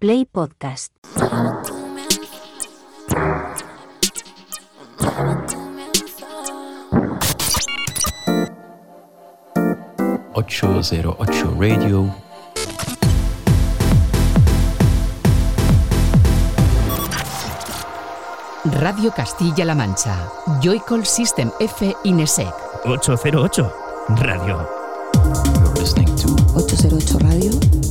Play Podcast. ...808 Radio... Radio Castilla-La Mancha. Joycall System F Inesec. 808 Radio. You're listening to 808 Radio.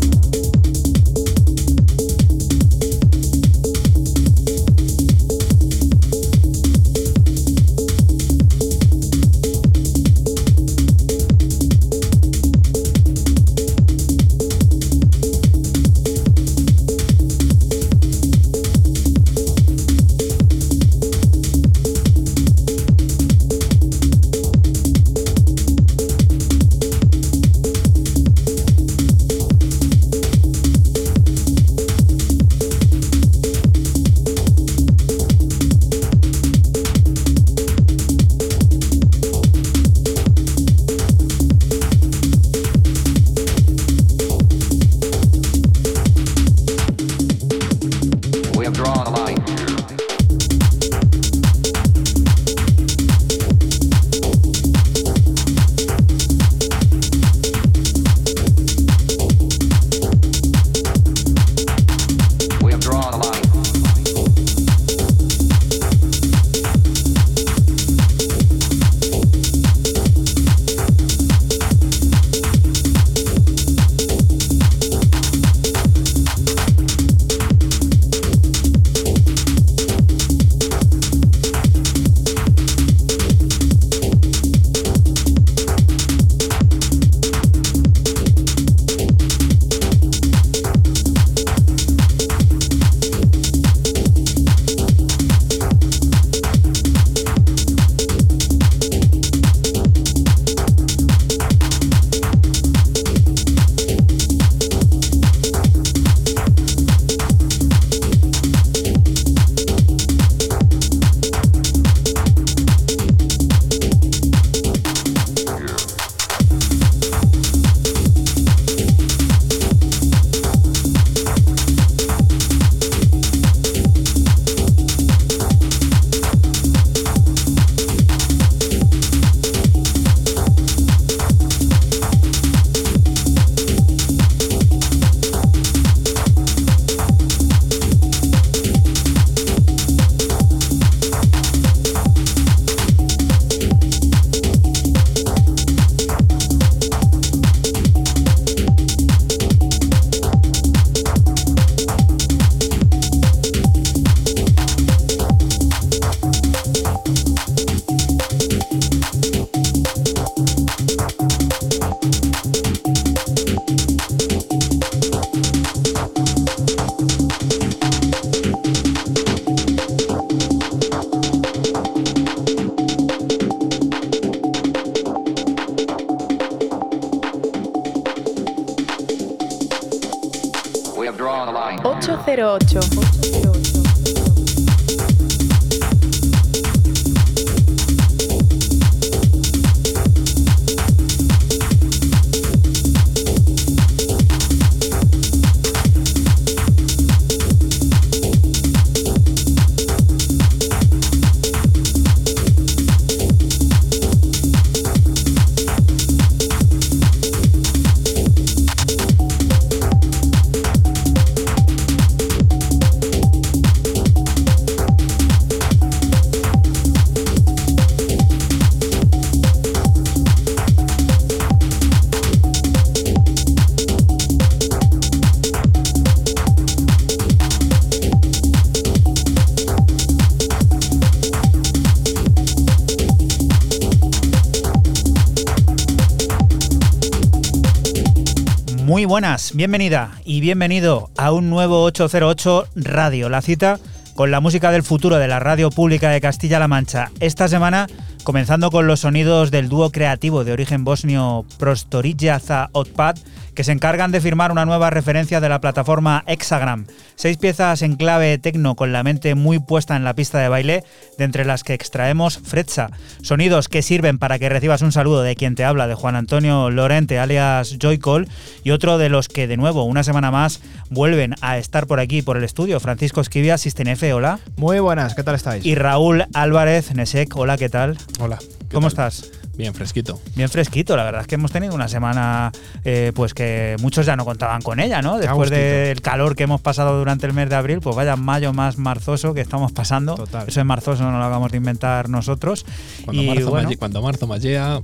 Buenas, bienvenida y bienvenido a un nuevo 808 Radio, la cita con la música del futuro de la radio pública de Castilla-La Mancha. Esta semana comenzando con los sonidos del dúo creativo de origen bosnio Prostorija Za Otpad, que se encargan de firmar una nueva referencia de la plataforma Hexagram. Seis piezas en clave tecno con la mente muy puesta en la pista de baile, de entre las que extraemos Fretza. Sonidos que sirven para que recibas un saludo de quien te habla, de Juan Antonio Lorente, alias Joycall, y otro de los que de nuevo, una semana más, vuelven a estar por aquí, por el estudio. Francisco Esquivia, F, hola. Muy buenas, ¿qué tal estáis? Y Raúl Álvarez, Nesek, hola, ¿qué tal? Hola. ¿Cómo estás? Bien fresquito. Bien fresquito, la verdad es que hemos tenido una semana eh, pues que muchos ya no contaban con ella, ¿no? Después del calor que hemos pasado durante el mes de abril, pues vaya mayo más marzoso que estamos pasando. Total. Eso es marzoso, no lo hagamos de inventar nosotros. Cuando, Y, marzo, bueno, malle- cuando marzo mallea,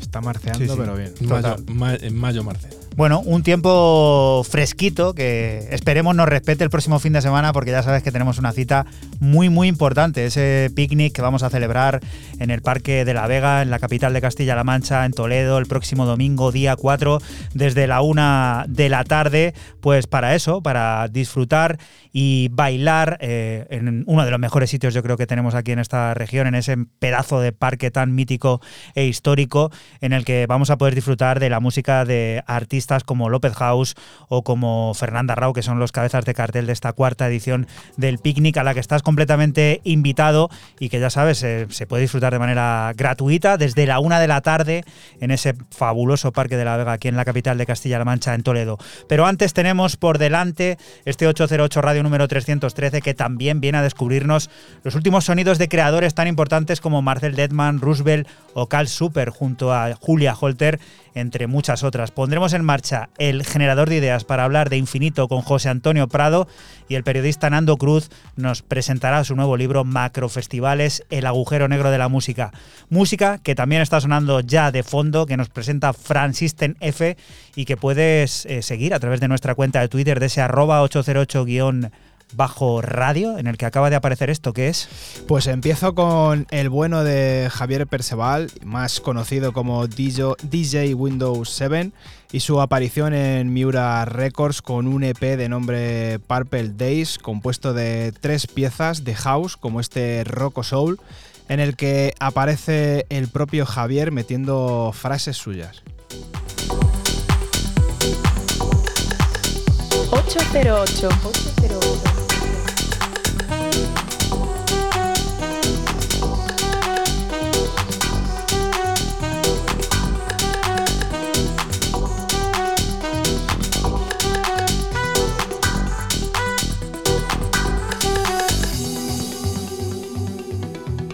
Está marceando, Sí, sí. pero bien. mayo, ma- en mayo marce. Bueno, un tiempo fresquito que esperemos nos respete el próximo fin de semana porque ya sabes que tenemos una cita muy muy importante, ese picnic que vamos a celebrar en el Parque de la Vega, en la capital de Castilla-La Mancha, en Toledo, el próximo domingo, día 4, desde la una de la tarde, pues para eso, para disfrutar y bailar eh, en uno de los mejores sitios yo creo que tenemos aquí en esta región, en ese pedazo de parque tan mítico e histórico en el que vamos a poder disfrutar de la música de artistas como López House o como Fernanda Rao, que son los cabezas de cartel de esta cuarta edición del picnic, a la que estás completamente invitado y que ya sabes, eh, se puede disfrutar de manera gratuita desde la una de la tarde en ese fabuloso Parque de la Vega, aquí en la capital de Castilla-La Mancha, en Toledo. Pero antes tenemos por delante este 808 Radio número 313, que también viene a descubrirnos los últimos sonidos de creadores tan importantes como Marcel Detman, Roosevelt o Carl Super, junto a Julia Holter, entre muchas otras. Pondremos en marcha el generador de ideas para hablar de infinito con José Antonio Prado y el periodista Nando Cruz nos presentará su nuevo libro Macrofestivales, el agujero negro de la música. Música que también está sonando ya de fondo, que nos presenta Fransisten F y que puedes eh, seguir a través de nuestra cuenta de Twitter de ese arroba 808 guion bajo radio en el que acaba de aparecer esto, que es Pues empiezo con el bueno de Javier Perceval, más conocido como DJ, DJ Windows 7, y su aparición en Miura Records con un EP de nombre Purple Days, compuesto de tres piezas de house, como este Rocco Soul, en el que aparece el propio Javier metiendo frases suyas. 808. 808.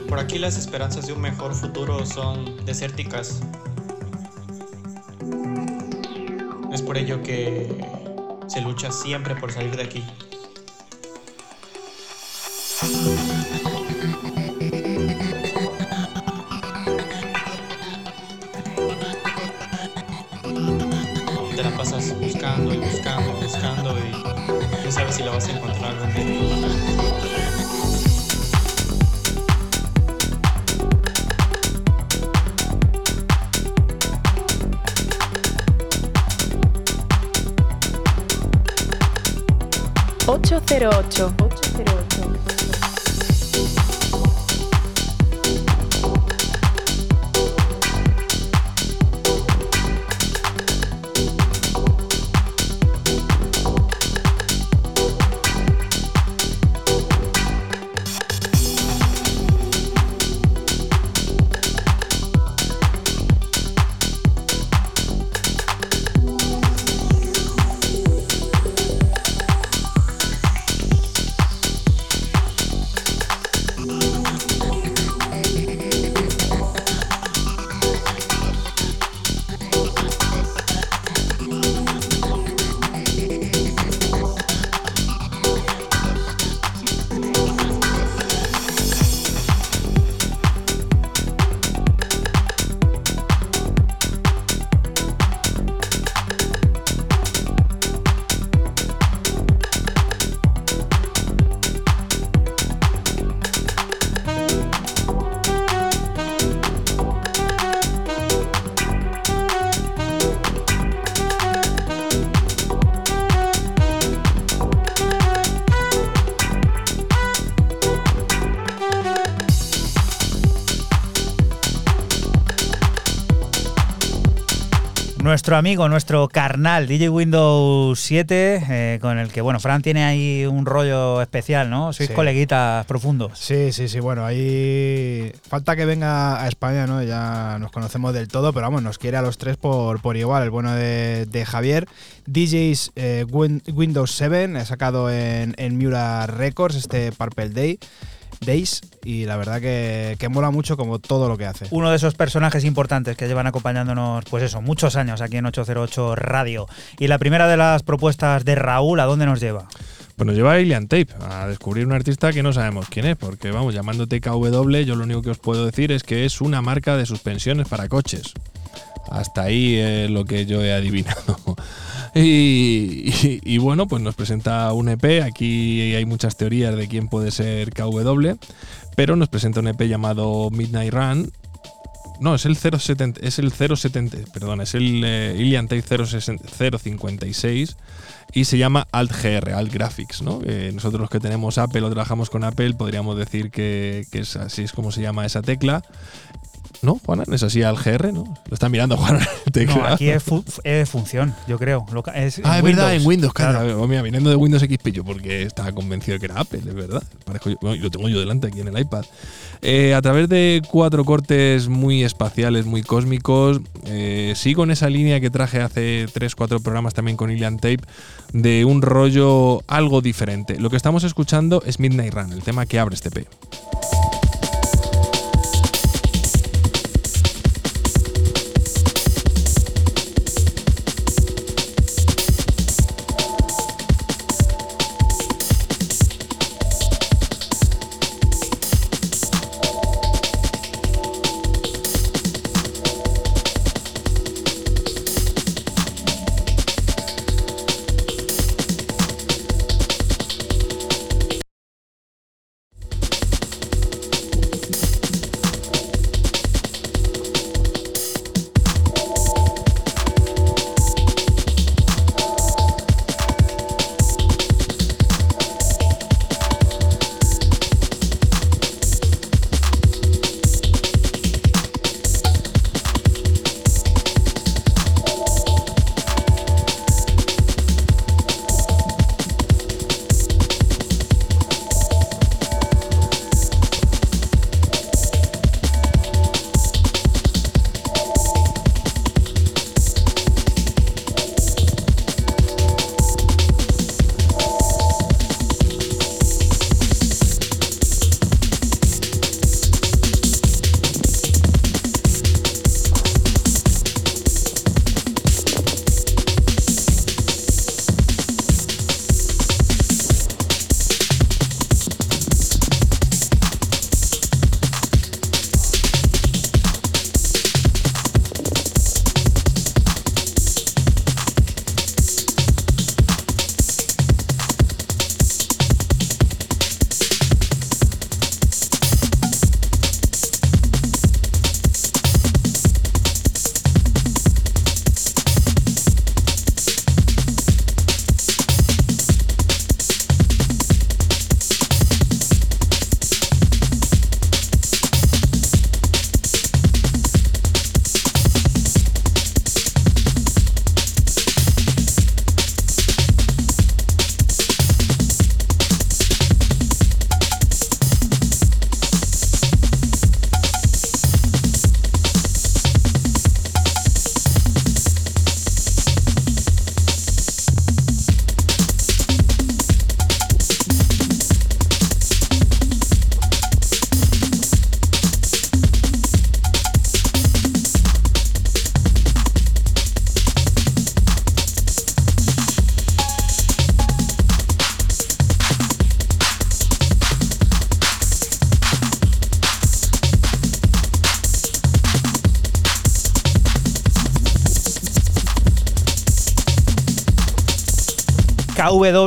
Por aquí las esperanzas de un mejor futuro son desérticas. Es por ello que se lucha siempre por salir de aquí. número Nuestro amigo, nuestro carnal, DJ Windows 7, eh, con el que, bueno, Fran tiene ahí un rollo especial, ¿no? Sois Sí. coleguitas profundos. Sí, sí, sí, bueno, ahí falta que venga a España, ¿no? Ya nos conocemos del todo, pero vamos, nos quiere a los tres por, por igual. El bueno de, de Javier, DJs eh, Win- Windows 7, he sacado en, en Miura Records este Purple Day, Days, y la verdad que, que mola mucho como todo lo que hace. Uno de esos personajes importantes que llevan acompañándonos, pues eso, muchos años aquí en 808 Radio. Y la primera de las propuestas de Raúl, ¿a dónde nos lleva? Pues nos lleva a Alien Tape a descubrir un artista que no sabemos quién es, porque vamos, llamándote KW, yo lo único que os puedo decir es que es una marca de suspensiones para coches. Hasta ahí es lo que yo he adivinado. Y, bueno, pues nos presenta un EP. Aquí hay muchas teorías de quién puede ser KW, pero nos presenta un EP llamado Midnight Run. No, es el 070, es el 070, perdón, es el eh, Ilian Tape 060 056 y se llama Alt GR, Alt Graphics, ¿no? Eh, nosotros los que tenemos Apple o trabajamos con Apple podríamos decir que, que es así es como se llama esa tecla. ¿No, Juana? ¿No es así Alt GR, no? Lo está mirando Juana. No, aquí es, fu- es función, yo creo. Es Ah, es verdad, en Windows, claro. claro. Mira, viniendo de Windows XP, yo porque estaba convencido de que era Apple, es verdad. Parezco yo- bueno, y lo tengo yo delante aquí en el iPad. Eh, a través de cuatro cortes muy espaciales, muy cósmicos, eh, sigo en esa línea que traje hace 3-4 programas también con Ilian Tape, de un rollo algo diferente. Lo que estamos escuchando es Midnight Run, el tema que abre este P.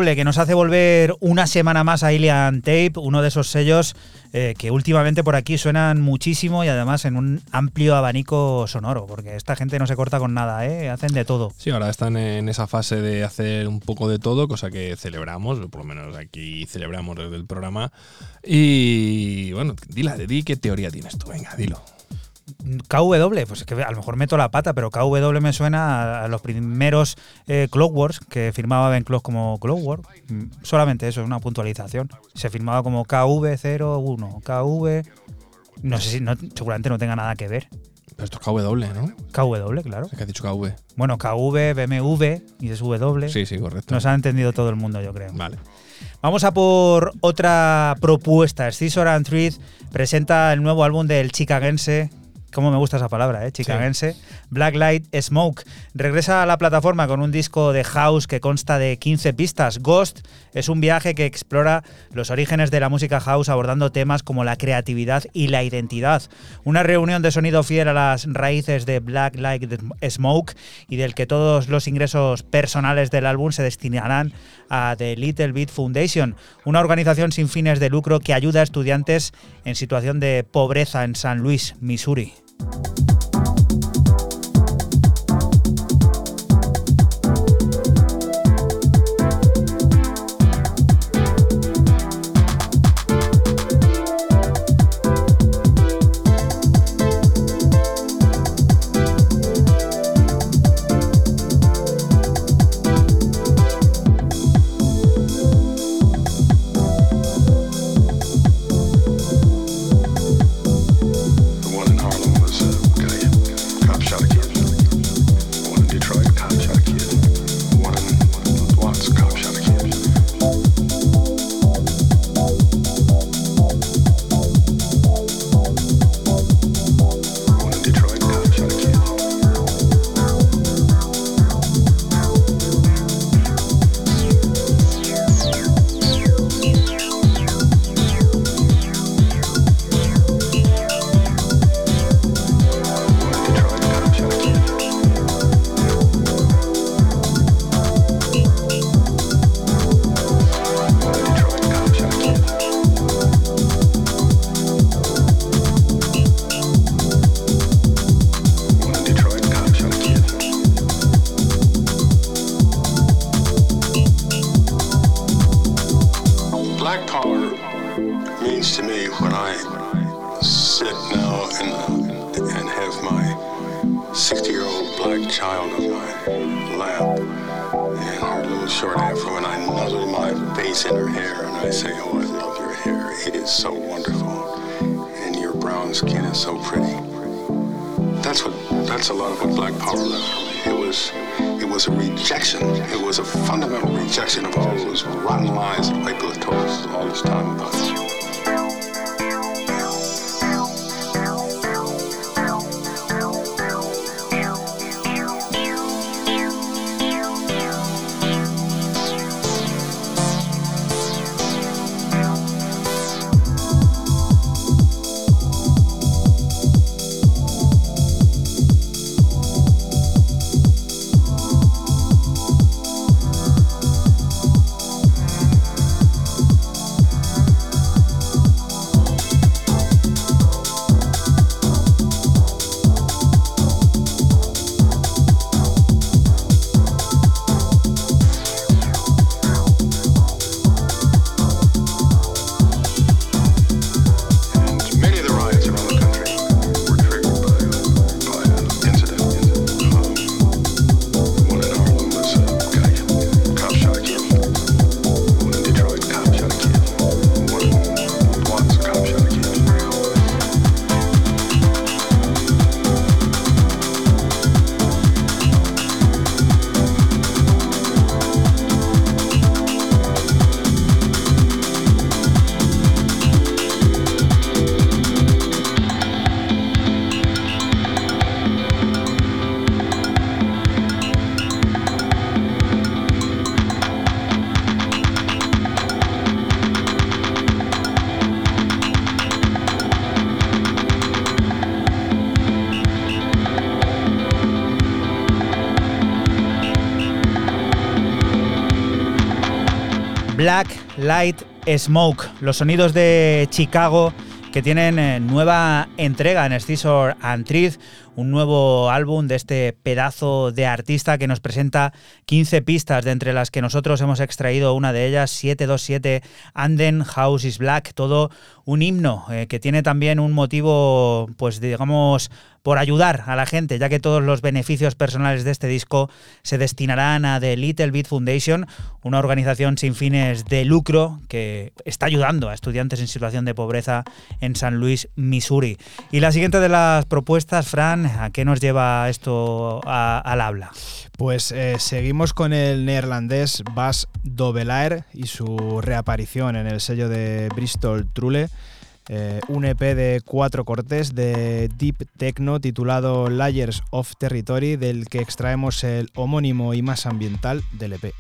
Que nos hace volver una semana más a Ilian Tape, uno de esos sellos eh, que últimamente por aquí suenan muchísimo y además en un amplio abanico sonoro, porque esta gente no se corta con nada, ¿eh? hacen de todo. Sí, ahora están en esa fase de hacer un poco de todo, cosa que celebramos, o por lo menos aquí celebramos desde el programa. Y bueno, dila, di qué teoría tienes tú, venga, dilo. KW, pues es que a lo mejor meto la pata, pero KW me suena a, los primeros eh, Clockworks que firmaba Ben Clock como Clockwork. Mm, Solamente eso, es una puntualización. Se firmaba como KV01, KV. No sé si no, seguramente no tenga nada que ver. Pero esto es KW, ¿no? KW, claro. Es que has dicho KV. Bueno, KV, BMW y es W. Sí, sí, correcto. Nos ha entendido todo el mundo, yo creo. Vale. Vamos a por otra propuesta. Scissor and Treat presenta el nuevo álbum del chicagense. Cómo me gusta esa palabra, ¿eh? Chicagense. Blacklight Smoke. Regresa a la plataforma con un disco de house que consta de 15 pistas. Ghost es un viaje que explora los orígenes de la música house abordando temas como la creatividad y la identidad. Una reunión de sonido fiel a las raíces de Blacklight Smoke y del que todos los ingresos personales del álbum se destinarán a The Little Bit Foundation, una organización sin fines de lucro que ayuda a estudiantes en situación de pobreza en San Luis, Missouri. Thank you Light Smoke, los sonidos de Chicago que tienen eh, nueva entrega en Scissor and un nuevo álbum de este pedazo de artista que nos presenta 15 pistas, de entre las que nosotros hemos extraído una de ellas, 727 Anden House is Black, todo un himno eh, que tiene también un motivo, pues digamos, por ayudar a la gente, ya que todos los beneficios personales de este disco se destinarán a The Little Bit Foundation, una organización sin fines de lucro que está ayudando a estudiantes en situación de pobreza en San Luis, Missouri. Y la siguiente de las propuestas, Fran, ¿a qué nos lleva esto al habla? Pues eh, seguimos con el neerlandés Bas Dovelaer y su reaparición en el sello de Bristol Trule. Eh, un EP de cuatro cortes de Deep Techno titulado Layers of Territory, del que extraemos el homónimo y más ambiental del EP.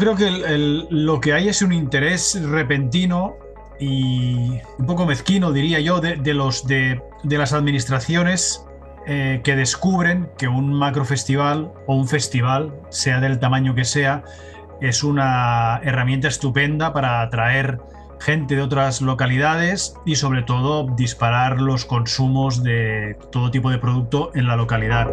Creo que lo que hay es un interés repentino y un poco mezquino, diría yo, de las administraciones eh, que descubren que un macrofestival o un festival, sea del tamaño que sea, es una herramienta estupenda para atraer gente de otras localidades y sobre todo disparar los consumos de todo tipo de producto en la localidad.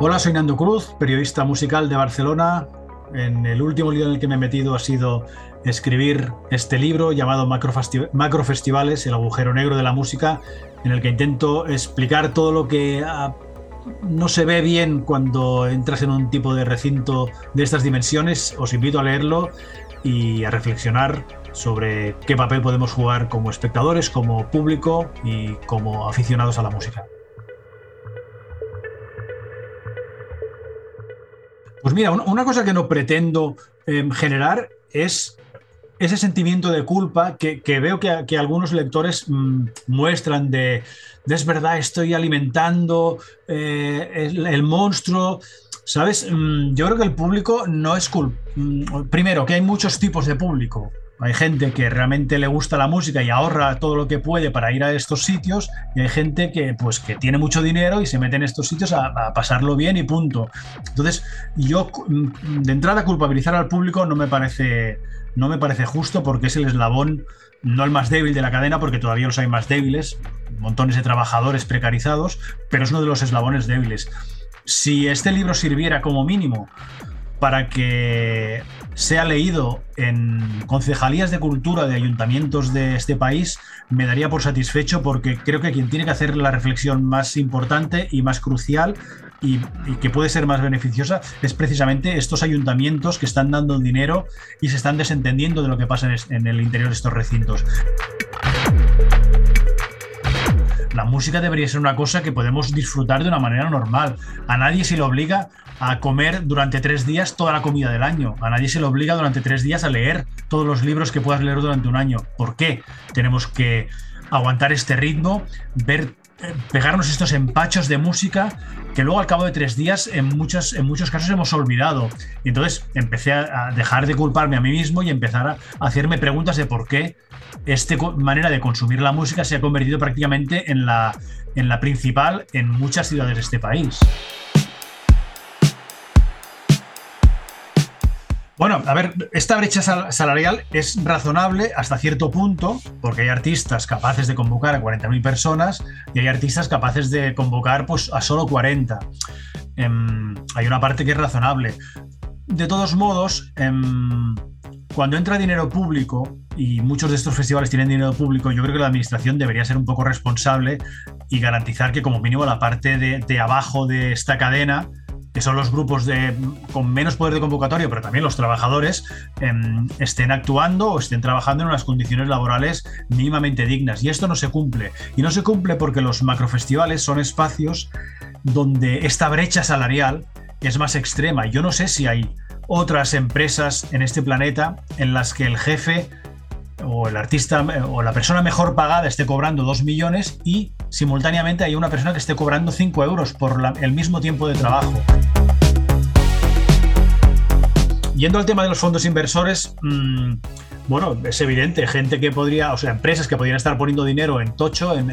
Hola, soy Nando Cruz, periodista musical de Barcelona. En el último libro en el que me he metido ha sido escribir este libro llamado Macrofesti- Macrofestivales, el agujero negro de la música, en el que intento explicar todo lo que ah, no se ve bien cuando entras en un tipo de recinto de estas dimensiones. Os invito a leerlo y a reflexionar sobre qué papel podemos jugar como espectadores, como público y como aficionados a la música. Pues mira, un- una cosa que no pretendo em, generar es ese sentimiento de culpa que, veo que, algunos lectores mm, muestran de, es verdad, estoy alimentando eh, el, el monstruo. ¿Sabes? Mm, Yo creo que el público no es culpa. Primero, que hay muchos tipos de público. Hay gente que realmente le gusta la música y ahorra todo lo que puede para ir a estos sitios y hay gente que pues que tiene mucho dinero y se mete en estos sitios a, a pasarlo bien y punto. Entonces, yo mm, de entrada culpabilizar al público no me parece no me parece justo porque es el eslabón no el más débil de la cadena porque todavía los hay más débiles, montones de trabajadores precarizados, pero es uno de los eslabones débiles. Si este libro sirviera como mínimo para que sea leído en concejalías de cultura de ayuntamientos de este país, me daría por satisfecho porque creo que quien tiene que hacer la reflexión más importante y más crucial y, que puede ser más beneficiosa es precisamente estos ayuntamientos que están dando dinero y se están desentendiendo de lo que pasa en el interior de estos recintos. La música debería ser una cosa que podemos disfrutar de una manera normal. A nadie se le obliga a comer durante tres días toda la comida del año. A nadie se le obliga durante tres días a leer todos los libros que puedas leer durante un año. ¿Por qué? Tenemos que aguantar este ritmo, ver pegarnos estos empachos de música que luego al cabo de tres días en, muchos, en muchos casos hemos olvidado. Y entonces empecé a dejar de culparme a mí mismo y empezar a hacerme preguntas de por qué esta manera de consumir la música se ha convertido prácticamente en la, en la principal en muchas ciudades de este país. Bueno, a ver, esta brecha sal salarial es razonable hasta cierto punto, porque hay artistas capaces de convocar a 40.000 personas y hay artistas capaces de convocar pues, a solo 40. Eh, hay una parte que es razonable. De todos modos, eh, cuando entra dinero público, y muchos de estos festivales tienen dinero público, yo creo que la administración debería ser un poco responsable y garantizar que como mínimo la parte de abajo de esta cadena, que son los grupos de, con menos poder de convocatoria, pero también los trabajadores, eh, estén actuando o estén trabajando en unas condiciones laborales mínimamente dignas. Y esto no se cumple. Y no se cumple porque los macrofestivales son espacios donde esta brecha salarial es más extrema. Yo no sé si hay otras empresas en este planeta en las que el jefe o el artista o la persona mejor pagada esté cobrando 2 millones y simultáneamente hay una persona que esté cobrando 5 euros por el mismo tiempo de trabajo. Yendo al tema de los fondos inversores, mmm, bueno, es evidente, gente que podría, o sea, empresas que podrían estar poniendo dinero en tocho, en,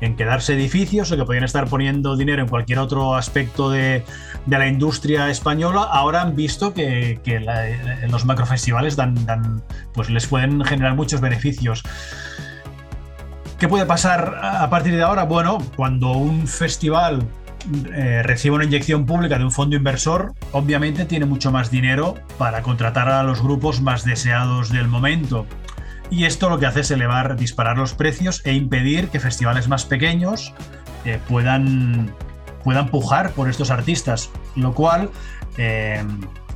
en, quedarse edificios, o que podrían estar poniendo dinero en cualquier otro aspecto de, de la industria española, ahora han visto que, en los macrofestivales dan, dan, pues les pueden generar muchos beneficios. ¿Qué puede pasar a partir de ahora? Bueno, cuando un festival eh, recibe una inyección pública de un fondo inversor, obviamente tiene mucho más dinero para contratar a los grupos más deseados del momento. Y esto lo que hace es elevar, disparar los precios e impedir que festivales más pequeños eh, puedan, puedan pujar por estos artistas, lo cual, eh,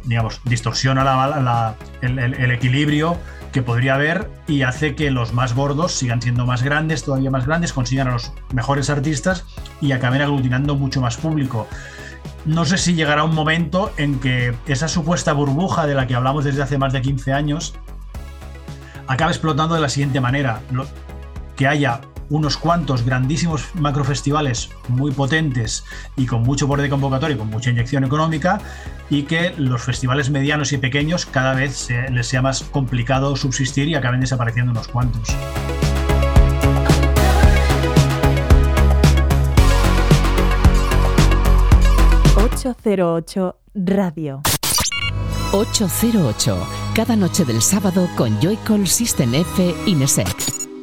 digamos, distorsiona el equilibrio que podría haber y hace que los más gordos sigan siendo más grandes, todavía más grandes, consigan a los mejores artistas y acaben aglutinando mucho más público. No sé si llegará un momento en que esa supuesta burbuja de la que hablamos desde hace más de 15 años acabe explotando de la siguiente manera. Que haya unos cuantos grandísimos macrofestivales muy potentes y con mucho borde de convocatoria y con mucha inyección económica y que los festivales medianos y pequeños cada vez se- les sea más complicado subsistir y acaben desapareciendo unos cuantos. ...808 Radio. 808, cada noche del sábado con Joycall System F Inesec.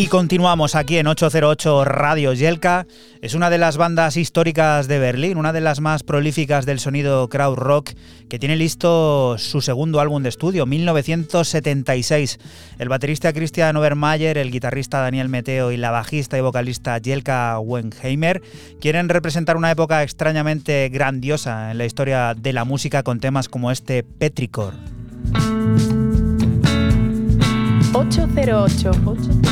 Y continuamos aquí en 808 Radio Yelka. Es una de las bandas históricas de Berlín, una de las más prolíficas del sonido crowd rock, que tiene listo su segundo álbum de estudio, 1976. El baterista Christian Obermayer, el guitarrista Daniel Meteo y la bajista y vocalista Jelka Wenheimer quieren representar una época extrañamente grandiosa en la historia de la música con temas como este Petrichor. 808. 808.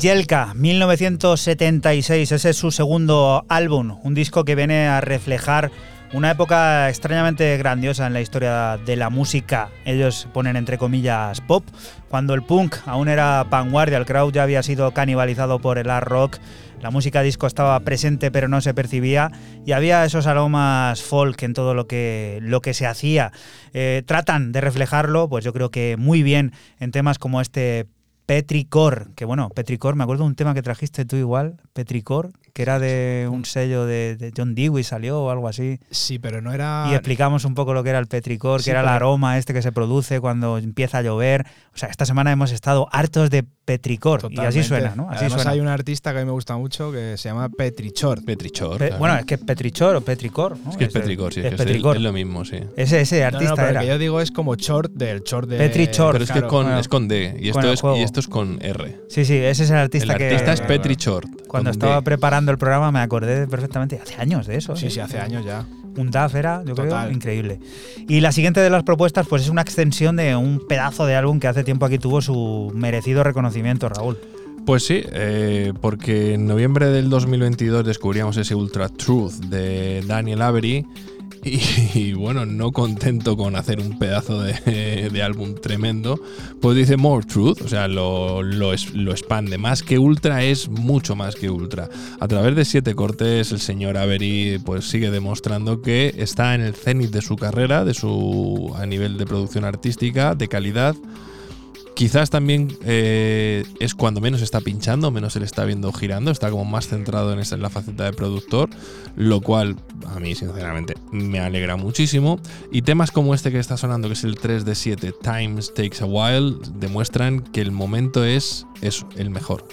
Yelka, 1976, ese es su segundo álbum, un disco que viene a reflejar una época extrañamente grandiosa en la historia de la música. Ellos ponen entre comillas pop, cuando el punk aún era vanguardia, el crowd ya había sido canibalizado por el art rock, la música disco estaba presente pero no se percibía y había esos aromas folk en todo lo que, lo que se hacía. Eh, tratan de reflejarlo, pues yo creo que muy bien en temas como este Petricor, que bueno, Petricor, me acuerdo de un tema que trajiste tú igual, Petricor, que era de un sello de, de John Dewey, salió o algo así. Sí, pero no era. Y explicamos un poco lo que era el Petricor, Sí, que era el aroma este que se produce cuando empieza a llover. O sea, esta semana hemos estado hartos de Petricor. Y así suena, ¿no? Así Además suena. hay un artista que a mí me gusta mucho que se llama Petrichor. Petrichor. Pe- claro. Bueno, es que es Petrichor o Petricor. ¿no? es que es el- Petricor, sí. es Es, que es el- Petricor. es lo mismo, sí. Ese, ese No, no, artista pero el era. que yo digo es como short del short de. Petrichor. Pero es que claro. con, bueno, es con D y con esto, el es, y esto es con R. Sí, sí, ese es el artista el que. artista es Petrichor. Cuando estaba D. preparando preparando el programa me acordé perfectamente, hace años de eso. Sí, ¿eh? sí, hace años ya. Un DAF era, yo Total. creo, increíble. Y la siguiente de las propuestas, pues es una extensión de un pedazo de álbum que hace tiempo aquí tuvo su merecido reconocimiento, Raúl. Pues sí, eh, porque en noviembre del 2022 descubríamos ese Ultra Truth de Daniel Avery. Y, bueno, no contento con hacer un pedazo de, de álbum tremendo, pues dice More Truth, o sea, lo, lo, lo expande. Más que Ultra es mucho más que Ultra. A través de siete cortes, el señor Avery pues sigue demostrando que está en el cenit de su carrera, de su a nivel de producción artística, de calidad. Quizás también eh, es cuando menos está pinchando, menos se le está viendo girando, está como más centrado en, esa, en la faceta de productor, lo cual a mí sinceramente me alegra muchísimo. Y temas como este que está sonando, que es el 3 de 7, Times Takes a While, demuestran que el momento es el mejor.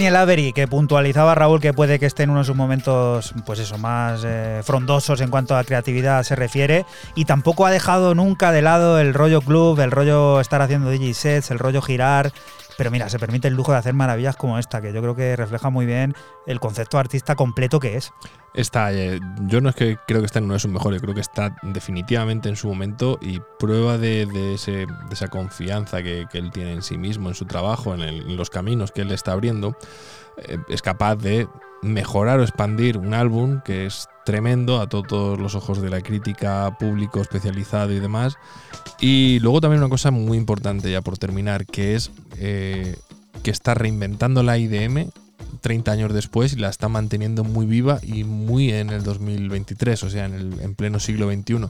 Daniel Avery, que puntualizaba Raúl que puede que esté en uno de sus momentos, pues eso, más eh, frondosos en cuanto a creatividad se refiere, y tampoco ha dejado nunca de lado el rollo club, el rollo estar haciendo DJ sets, el rollo girar. Pero mira, se permite el lujo de hacer maravillas como esta, que yo creo que refleja muy bien el concepto artista completo que es. Está, eh, yo no es que creo que esté en uno de sus mejores, creo que está definitivamente en su momento y prueba de, esa confianza que, él tiene en sí mismo, en su trabajo, en los caminos que él está abriendo, eh, es capaz de mejorar o expandir un álbum que es tremendo a to- todos los ojos de la crítica, público especializado y demás. Y luego también una cosa muy importante ya por terminar, que es eh, que está reinventando la IDM 30 años después y la está manteniendo muy viva y muy en el 2023, o sea, en, el, en pleno siglo XXI.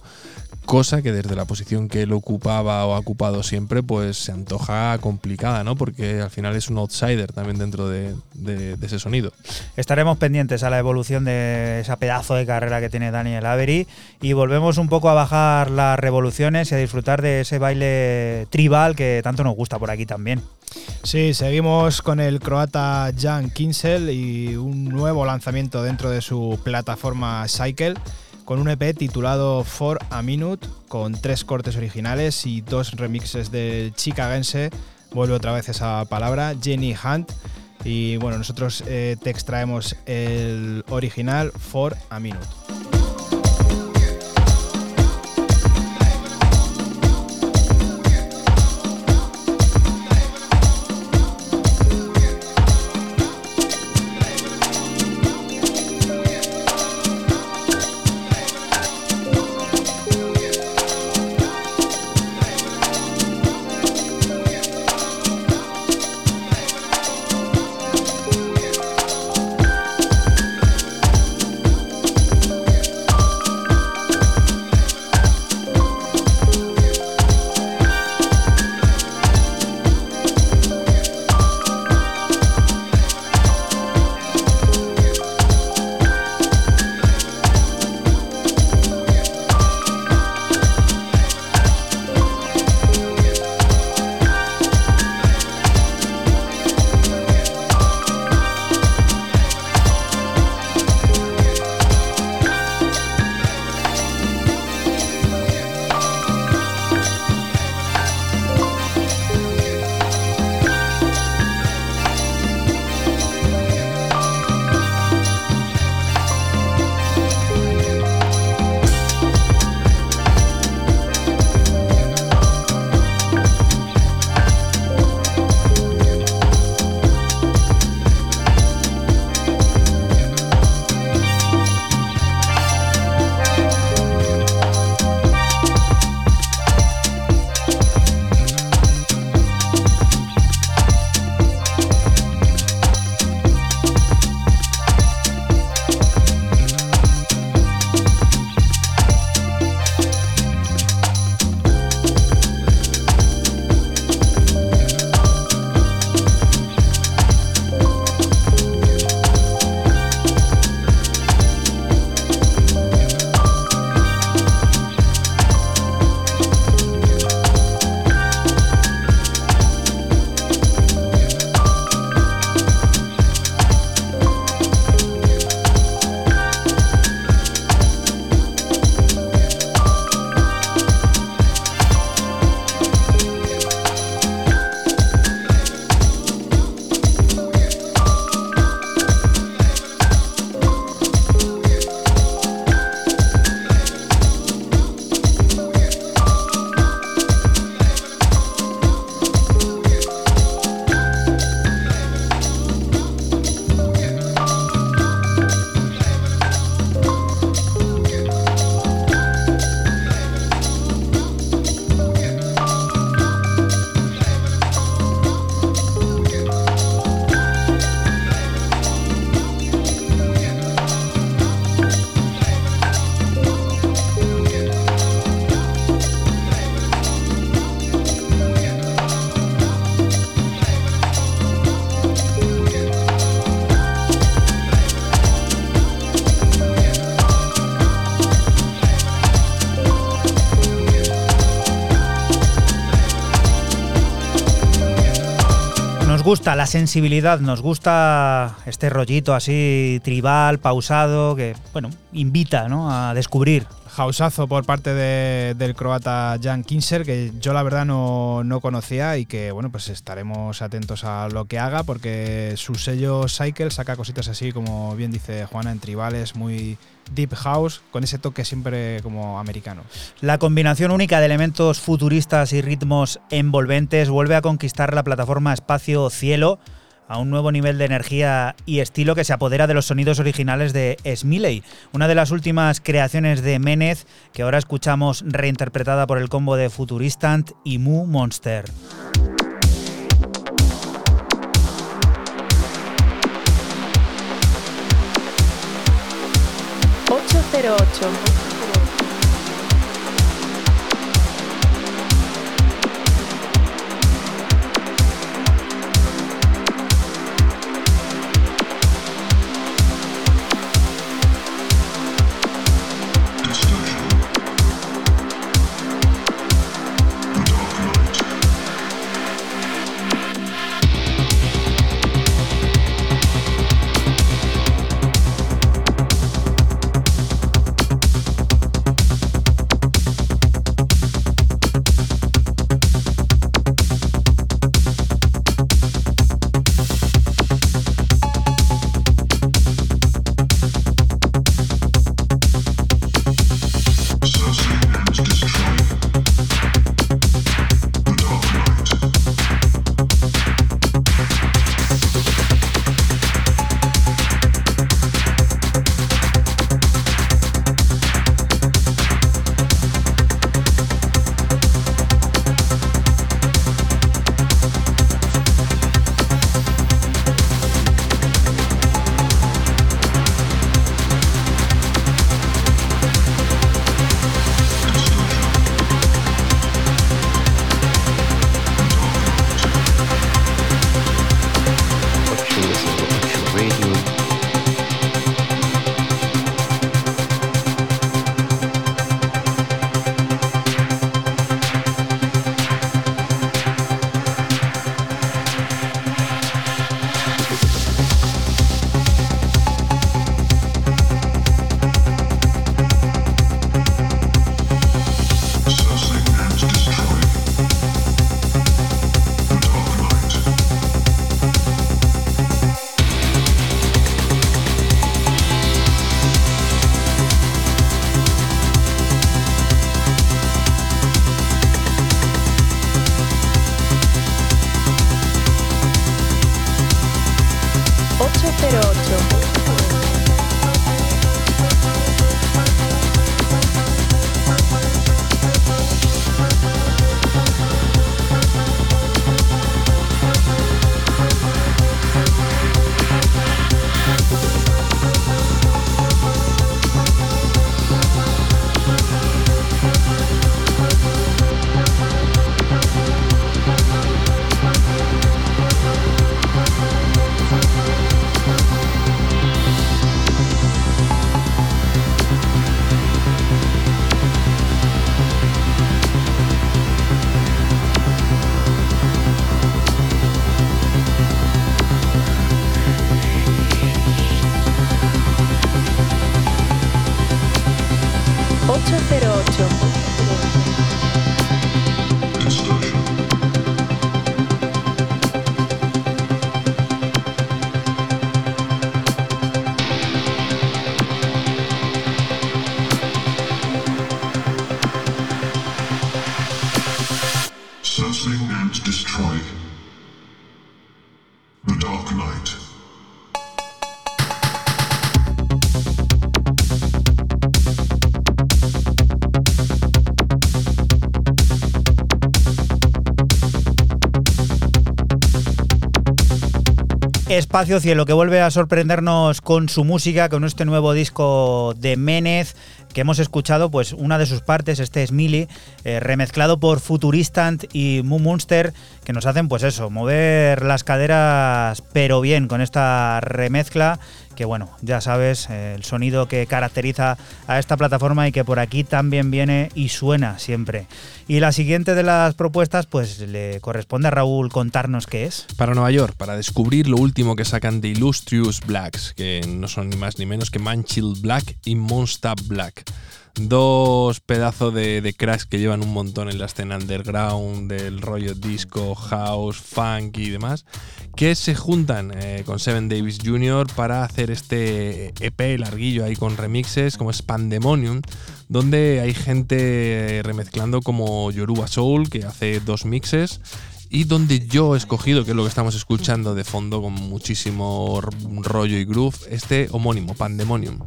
Cosa que desde la posición que él ocupaba o ha ocupado siempre, pues se antoja complicada, ¿no? Porque al final es un outsider también dentro de, de- ese sonido. Estaremos pendientes a la evolución de esa pedazo de carrera que tiene Daniel Avery y volvemos un poco a bajar las revoluciones y a disfrutar de ese baile tribal que tanto nos gusta por aquí también. Sí, seguimos con el croata Jan Kinsel y un nuevo lanzamiento dentro de su plataforma Cycle con un EP titulado For a Minute, con tres cortes originales y dos remixes del chicagense, vuelve otra vez esa palabra, Jenny Hunt. Y bueno, nosotros eh, te extraemos el original For a Minute. Gusta la sensibilidad, nos gusta este rollito así tribal, pausado, que, bueno, invita ¿no? a descubrir. Hausazo por parte de- del croata Jan Kinser, que yo la verdad no, no conocía y que, bueno, pues estaremos atentos a lo que haga porque su sello Cycle saca cositas así, como bien dice Juana, en tribales, muy deep house, con ese toque siempre como americano. La combinación única de elementos futuristas y ritmos envolventes vuelve a conquistar la plataforma espacio-cielo a un nuevo nivel de energía y estilo que se apodera de los sonidos originales de Smiley, una de las últimas creaciones de Menez que ahora escuchamos reinterpretada por el combo de Futuristant y Mu Monster. 808. Espacio Cielo, que vuelve a sorprendernos con su música, con este nuevo disco de Menez, que hemos escuchado, pues una de sus partes, este es Mili, eh, remezclado por Futuristant y Moon Monster, que nos hacen, pues eso, mover las caderas, pero bien, con esta remezcla que bueno, ya sabes, eh, el sonido que caracteriza a esta plataforma y que por aquí también viene y suena siempre. Y la siguiente de las propuestas, pues le corresponde a Raúl contarnos qué es. Para Nueva York, para descubrir lo último que sacan de Illustrious Blacks, que no son ni más ni menos que Manchill Black y Monster Black dos pedazos de, cracks que llevan un montón en la escena underground, del rollo disco, house, funk y demás, que se juntan eh, con Seven Davis Jr. para hacer este EP larguillo ahí con remixes como es Pandemonium, donde hay gente remezclando como Yoruba Soul, que hace dos mixes, y donde yo he escogido, que es lo que estamos escuchando de fondo con muchísimo rollo y groove, este homónimo, Pandemonium.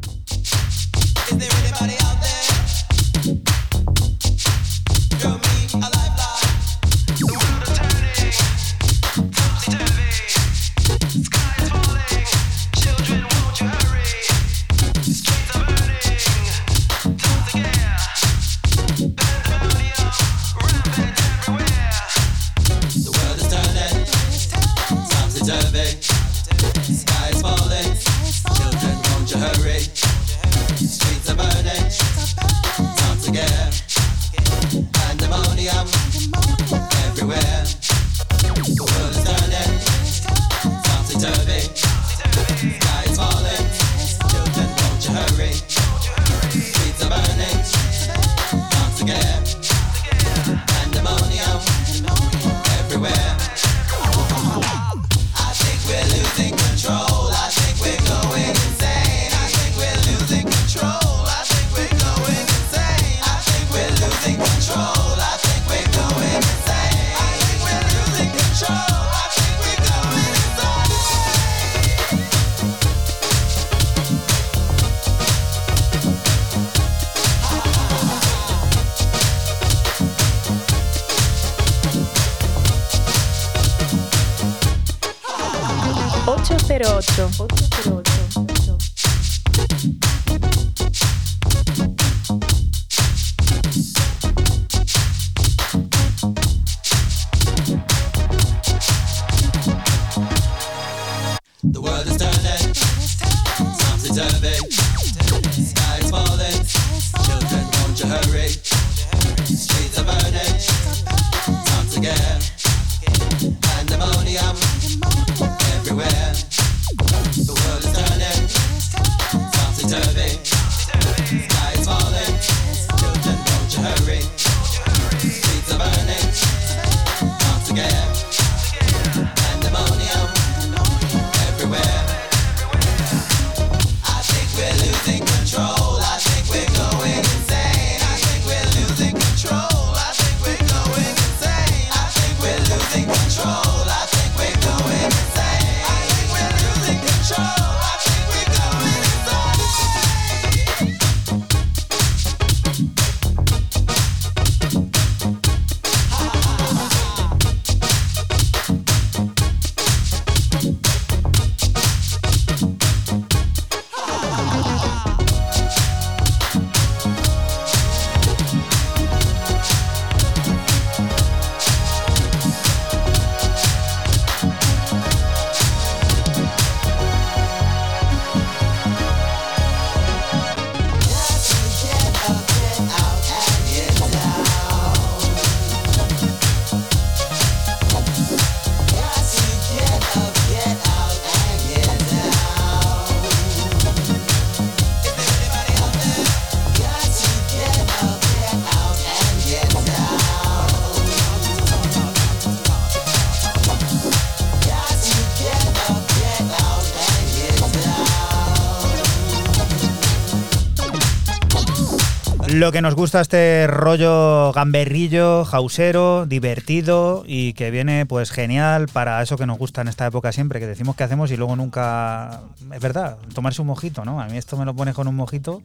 Lo que nos gusta este rollo gamberrillo, jausero, divertido y que viene pues genial para eso que nos gusta en esta época siempre, que decimos que hacemos y luego nunca... Es verdad, tomarse un mojito, ¿no? A mí esto me lo pones con un mojito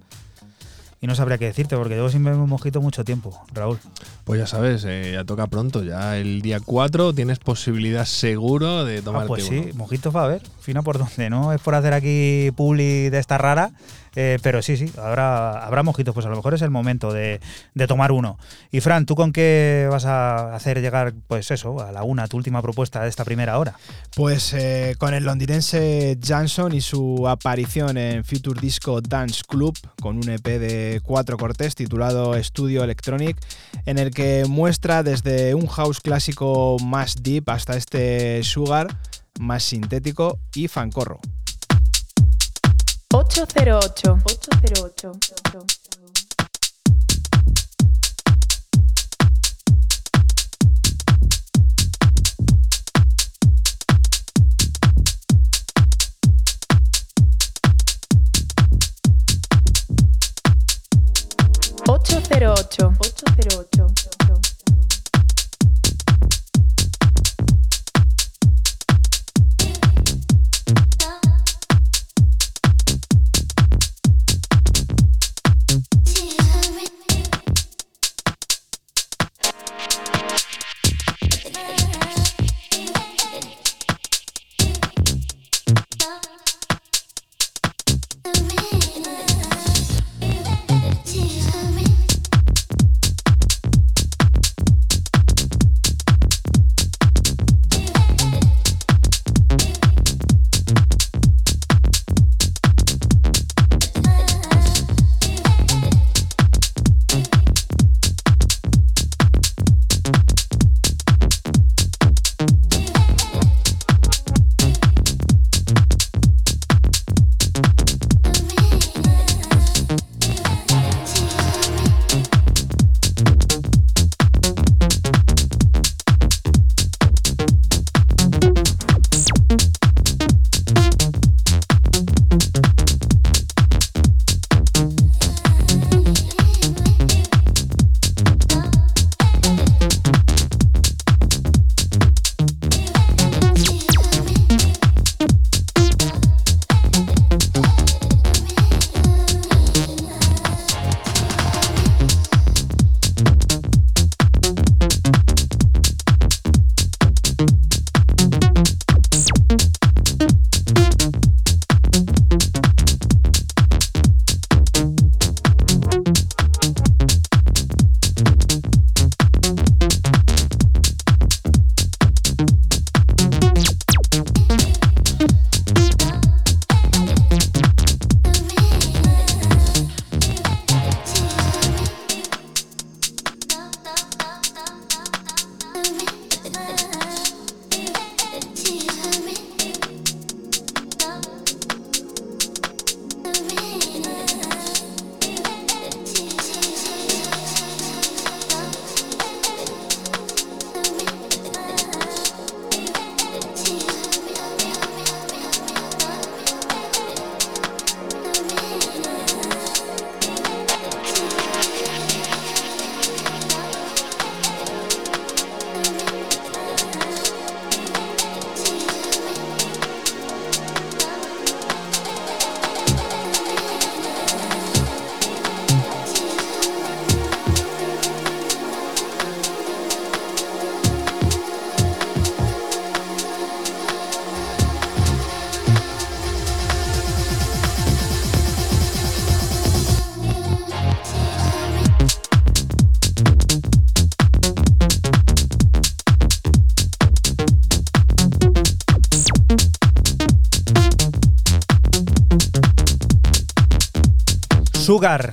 y no sabría qué decirte porque llevo sin beber un mojito mucho tiempo, Raúl. Pues ya sabes, eh, ya toca pronto, ya el día 4 tienes posibilidad seguro de tomarte Ah, pues sí, mojitos va a haber, fina por donde, no es por hacer aquí publi de esta rara, eh, pero sí, sí, habrá, habrá mojitos, pues a lo mejor es el momento de, de tomar uno. Y Fran, ¿tú con qué vas a hacer llegar, pues eso, a la una, tu última propuesta de esta primera hora? Pues eh, con el londinense Jansson y su aparición en Future Disco Dance Club con un EP de cuatro cortes titulado Studio Electronic, en el que muestra desde un house clásico más deep hasta este sugar más sintético y fancorro. 808. 808. Ocho cero ocho. Ocho cero ocho.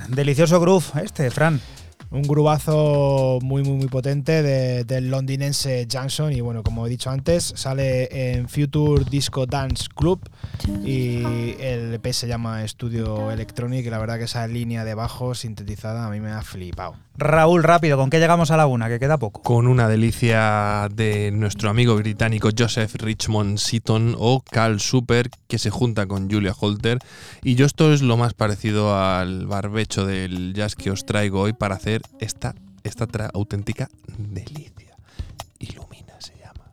Delicioso groove este, Fran. Un grubazo muy, muy, muy potente de- del londinense Jackson. Y bueno, como he dicho antes, sale en Future Disco Dance Club. Y el EP se llama Studio Electronic. Y la verdad que esa línea de bajo sintetizada a mí me ha flipado. Raúl, rápido, ¿con qué llegamos a la una? Que queda poco. Con una delicia de nuestro amigo británico Joseph Richmond Seaton o Carl Super, que se junta con Julia Holter. Y yo esto es lo más parecido al barbecho del jazz que os traigo hoy para hacer esta, esta auténtica delicia. Ilumina se llama.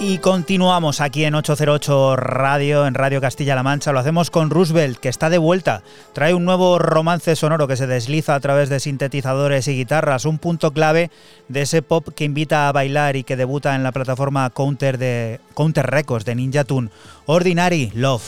Y continuamos aquí en 808 Radio, en Radio Castilla-La Mancha. Lo hacemos con Roosevelt, que está de vuelta. Trae un nuevo romance sonoro que se desliza a través de sintetizadores y guitarras, un punto clave de ese pop que invita a bailar y que debuta en la plataforma Counter, de, Counter Records de Ninja Tune. Ordinary Love.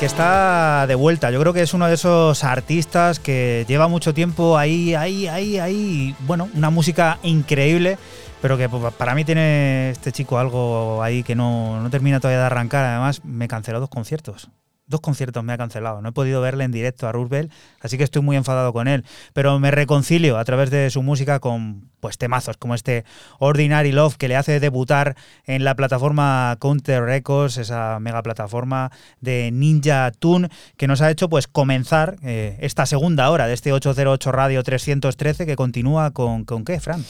Que está de vuelta. Yo creo que es uno de esos artistas que lleva mucho tiempo ahí, ahí, ahí, ahí. Bueno, una música increíble, pero que para mí tiene este chico algo ahí que no, no termina todavía de arrancar. Además, me canceló dos conciertos. Dos conciertos me ha cancelado. No he podido verle en directo a Roosevelt, así que estoy muy enfadado con él. Pero me reconcilio a través de su música con pues temazos como este Ordinary Love que le hace debutar en la plataforma Counter Records, esa mega plataforma de Ninja Tune que nos ha hecho pues comenzar eh, esta segunda hora de este 808 Radio 313 que continúa con con qué, Fran?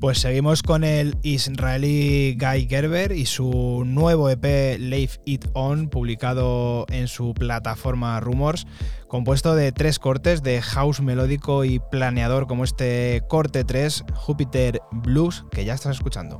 Pues seguimos con el israelí Guy Gerber y su nuevo EP Leave It On, publicado en su plataforma Rumors, compuesto de tres cortes de house melódico y planeador como este corte 3, Jupiter Blues, que ya estás escuchando.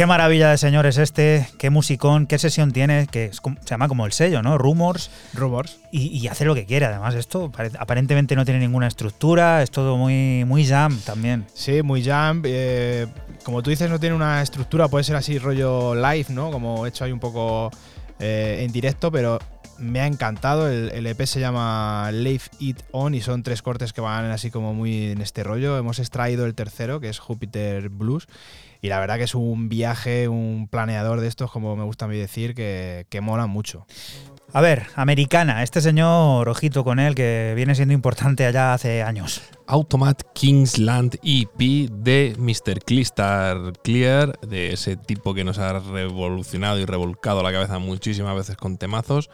Qué maravilla de señor es este, qué musicón, qué sesión tiene, que es se llama como el sello, ¿no? Rumors. Rumors. Y, y hace lo que quiere, además. Esto pare- aparentemente no tiene ninguna estructura, es todo muy, muy jam también. Sí, muy jam. eh, como tú dices, no tiene una estructura, puede ser así rollo live, ¿no? Como hecho ahí un poco eh, en directo, pero me ha encantado. El, el EP se llama Leave It On y son tres cortes que van así como muy en este rollo. Hemos extraído el tercero, que es Jupiter Blues. Y la verdad que es un viaje, un planeador de estos, como me gusta a mí decir, que, que mola mucho. A ver, americana, este señor, ojito con él, que viene siendo importante allá hace años. Automat Kingsland EP de Mr. Clistar Clear, de ese tipo que nos ha revolucionado y revolcado la cabeza muchísimas veces con temazos.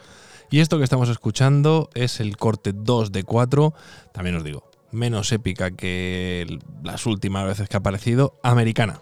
Y esto que estamos escuchando es el corte 2 de 4, también os digo, menos épica que las últimas veces que ha aparecido, americana.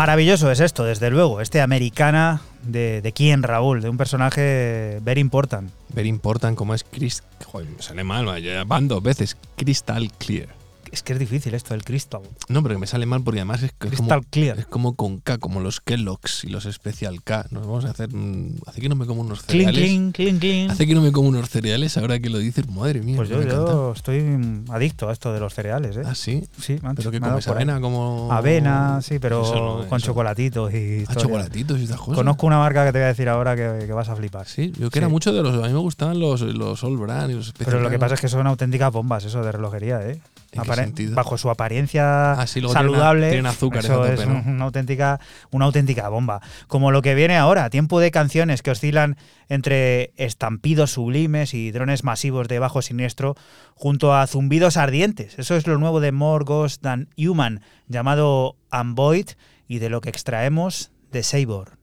Maravilloso es esto, desde luego. Este americana de, de quién, Raúl, de un personaje very important. Very important como es Chris. Me sale mal, van dos veces. Crystal Clear. Es que es difícil esto, el Crystal. No, pero que me sale mal porque además es, que es como, Clear. es como con K, como los Kellogg's y los Special K. Nos vamos a hacer. mm, Hace que no me como unos cereales. clean, clean, clean. Hace que no me como unos cereales ahora que lo dices, madre mía. Pues yo, yo estoy adicto a esto de los cereales, ¿eh? Ah, sí. Sí, macho, Pero que comes avena como. Avena, sí, pero Eso con eso. chocolatitos y Ah, chocolatitos y estas cosas. Conozco una marca que te voy a decir ahora que, que vas a flipar. Sí, yo que era mucho de los. A mí me gustaban los, los All Brand y los Special Pero lo que pasa es que son auténticas bombas eso de relojería, ¿eh? ¿En qué Apare- sentido? Bajo su apariencia Ah, sí, saludable, tienen azúcares eso a tope, es ¿no? una auténtica, una auténtica bomba. Como lo que viene ahora, tiempo de canciones que oscilan entre estampidos sublimes y drones masivos de bajo siniestro, junto a zumbidos ardientes. Eso es lo nuevo de More Ghost Than Human, llamado Unvoid, y de lo que extraemos de Sabor.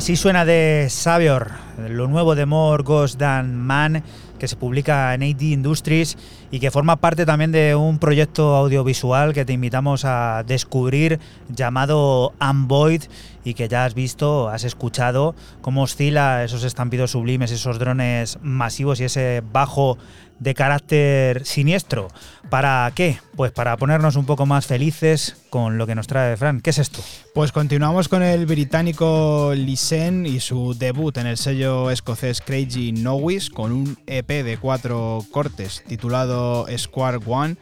Así suena de Savior, lo nuevo de More Ghost Than Man, que se publica en AD Industries y que forma parte también de un proyecto audiovisual que te invitamos a descubrir llamado Unvoid y que ya has visto, has escuchado cómo oscila esos estampidos sublimes, esos drones masivos y ese bajo de carácter siniestro. ¿Para qué? Pues para ponernos un poco más felices con lo que nos trae Fran. ¿Qué es esto? Pues continuamos con el británico Lisen y su debut en el sello escocés Crazy Nowis con un EP de cuatro cortes titulado Square One.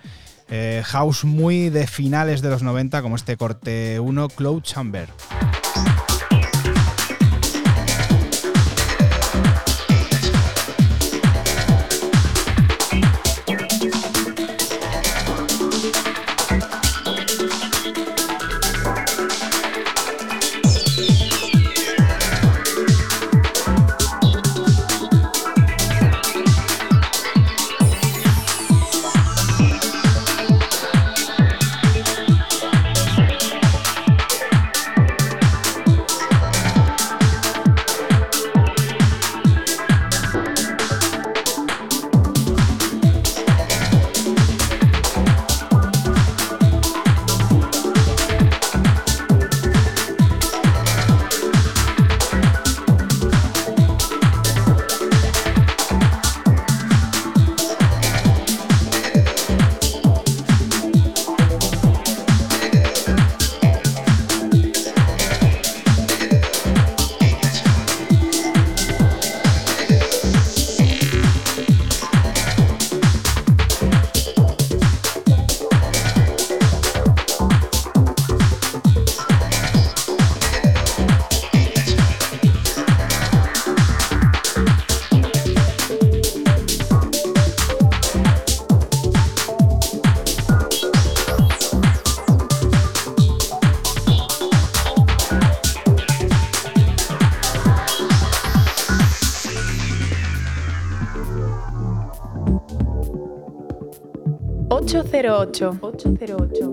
eh, house muy de finales de los 90 como este corte 1 Cloud Chamber. 808. 808.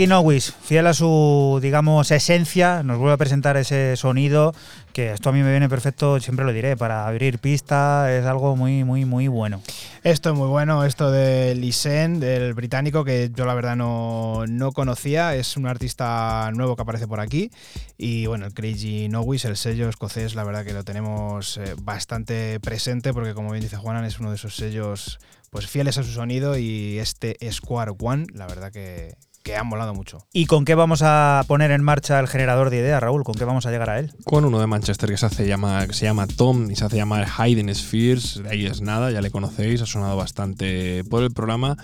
Craig Inowis, fiel a su, digamos, esencia, nos vuelve a presentar ese sonido que esto a mí me viene perfecto, siempre lo diré, para abrir pista es algo muy, muy, muy bueno. Esto es muy bueno, esto de Lisen, del británico, que yo la verdad no, no conocía, es un artista nuevo que aparece por aquí. Y bueno, el Crazy Nowis, el sello escocés, la verdad que lo tenemos eh, bastante presente, porque como bien dice Juanan, es uno de esos sellos pues fieles a su sonido y este Square One, la verdad que, que han molado mucho. ¿Y con qué vamos a poner en marcha el generador de ideas, Raúl? ¿Con qué vamos a llegar a él? Con uno de Manchester que se, hace llama, que se llama Tom y se hace llamar Hidden Spheres. Ahí es nada, ya le conocéis, ha sonado bastante por el programa.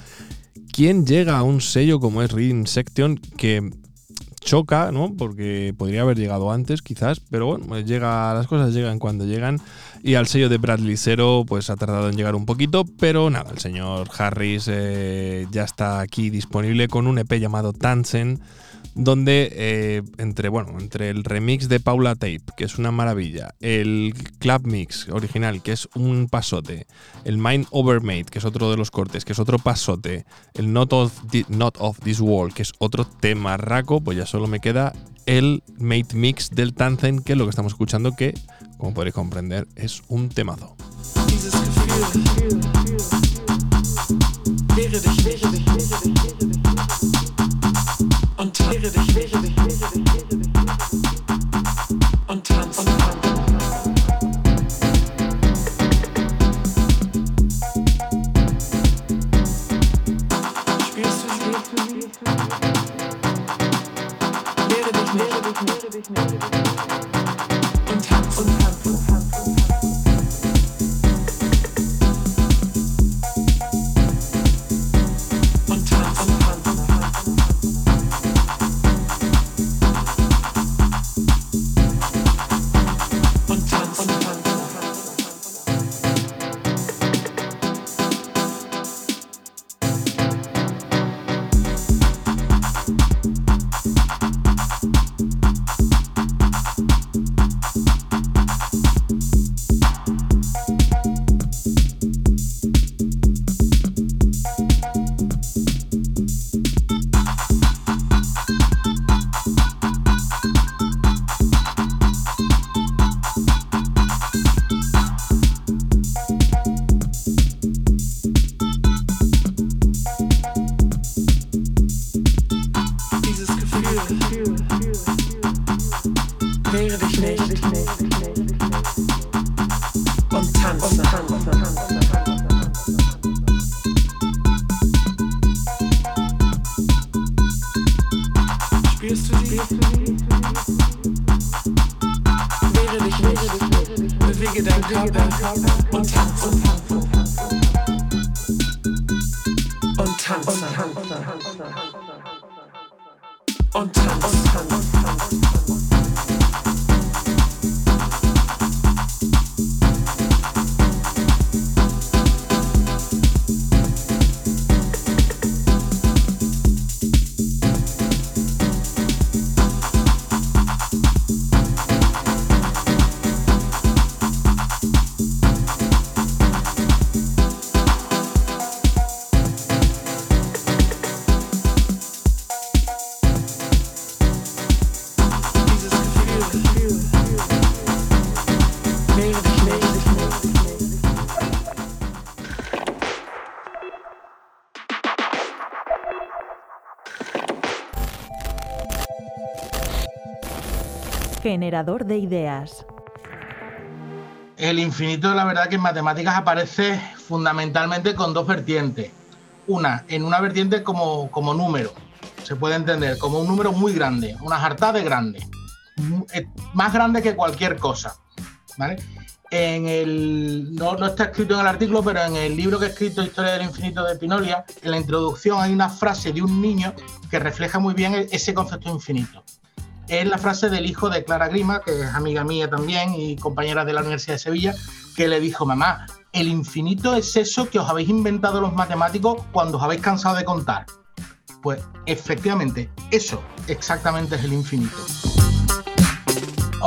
¿Quién llega a un sello como es Reading Section que choca, ¿no? Porque podría haber llegado antes, quizás, pero bueno, pues llega, las cosas llegan cuando llegan. Y al sello de Bradley Zero, pues ha tardado en llegar un poquito, pero nada, el señor Harris eh, ya está aquí disponible con un EP llamado Tansen, donde eh, entre, bueno, entre el remix de Paula Tape, que es una maravilla, el Club Mix original, que es un pasote, el Mind Overmade, que es otro de los cortes, que es otro pasote, el Not of, Not of This World, que es otro tema raco, pues ya solo me queda el Made Mix del Tanzen, que es lo que estamos escuchando, que, como podréis comprender, es un temazo. Mehre dich, mehre dich, mehre dich, mehre dich. Und tanz, und tanz. Spürst du sie? Mehre dich, mehre dich, mehre dich, mehre dich. Generador de ideas. El infinito, la verdad que en matemáticas aparece fundamentalmente con dos vertientes. Una, en una vertiente como, como número, se puede entender como un número muy grande, una jartada de grande, eh, más grande que cualquier cosa. ¿vale? En el, no, no está escrito en el artículo, pero en el libro que he escrito, Historia del Infinito de Pinolia, en la introducción hay una frase de un niño que refleja muy bien e- ese concepto infinito es la frase del hijo de Clara Grima, que es amiga mía también y compañera de la Universidad de Sevilla, que le dijo, mamá, el infinito es eso que os habéis inventado los matemáticos cuando os habéis cansado de contar. Pues efectivamente, eso exactamente es el infinito.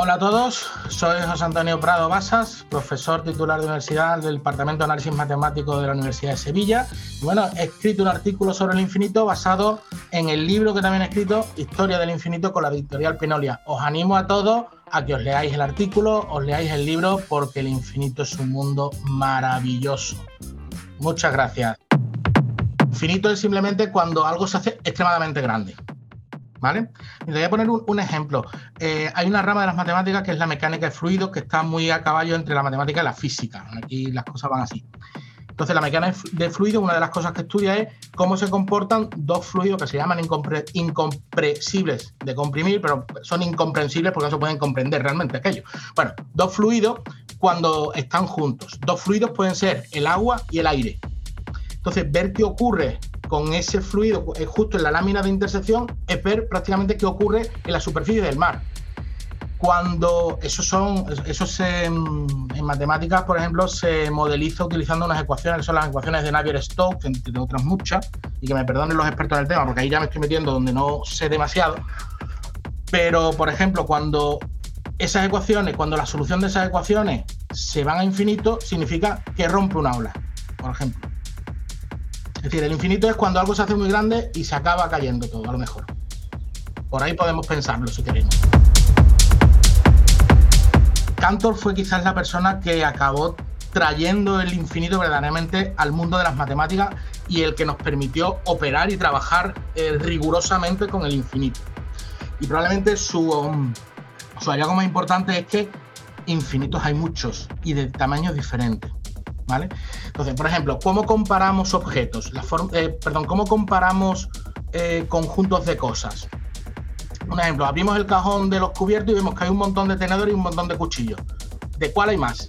Hola a todos, soy José Antonio Prado Basas, profesor titular de universidad del Departamento de Análisis Matemático de la Universidad de Sevilla. Bueno, he escrito un artículo sobre el infinito basado en el libro que también he escrito, Historia del Infinito con la editorial Pinolia. Os animo a todos a que os leáis el artículo, os leáis el libro, porque el infinito es un mundo maravilloso. Muchas gracias. Infinito es simplemente cuando algo se hace extremadamente grande. ¿Vale? Te voy a poner un, ejemplo. Eh, hay una rama de las matemáticas que es la mecánica de fluidos, que está muy a caballo entre la matemática y la física. Aquí las cosas van así. Entonces, la mecánica de fluidos, una de las cosas que estudia es cómo se comportan dos fluidos que se llaman incompre- incompresibles de comprimir, pero son incomprensibles porque no se pueden comprender realmente aquello. Bueno, dos fluidos cuando están juntos. Dos fluidos pueden ser el agua y el aire. Entonces, ver qué ocurre con ese fluido eh, justo en la lámina de intersección es ver prácticamente qué ocurre en la superficie del mar. Cuando eso son, eso se, mm, en matemáticas, por ejemplo, se modeliza utilizando unas ecuaciones que son las ecuaciones de Navier-Stokes, entre otras muchas, y que me perdonen los expertos del tema, porque ahí ya me estoy metiendo donde no sé demasiado. Pero, por ejemplo, cuando esas ecuaciones, cuando la solución de esas ecuaciones se van a infinito, significa que rompe una ola, por ejemplo. Es decir, el infinito es cuando algo se hace muy grande y se acaba cayendo todo, a lo mejor. Por ahí podemos pensarlo si queremos. Cantor fue quizás la persona que acabó trayendo el infinito verdaderamente al mundo de las matemáticas y el que nos permitió operar y trabajar eh, rigurosamente con el infinito. Y probablemente su, um, su hallazgo más importante es que infinitos hay muchos y de tamaños diferentes. ¿Vale? Entonces, por ejemplo, ¿cómo comparamos objetos? Eh, perdón, ¿cómo comparamos eh, conjuntos de cosas? Un ejemplo, abrimos el cajón de los cubiertos y vemos que hay un montón de tenedores y un montón de cuchillos. ¿De cuál hay más?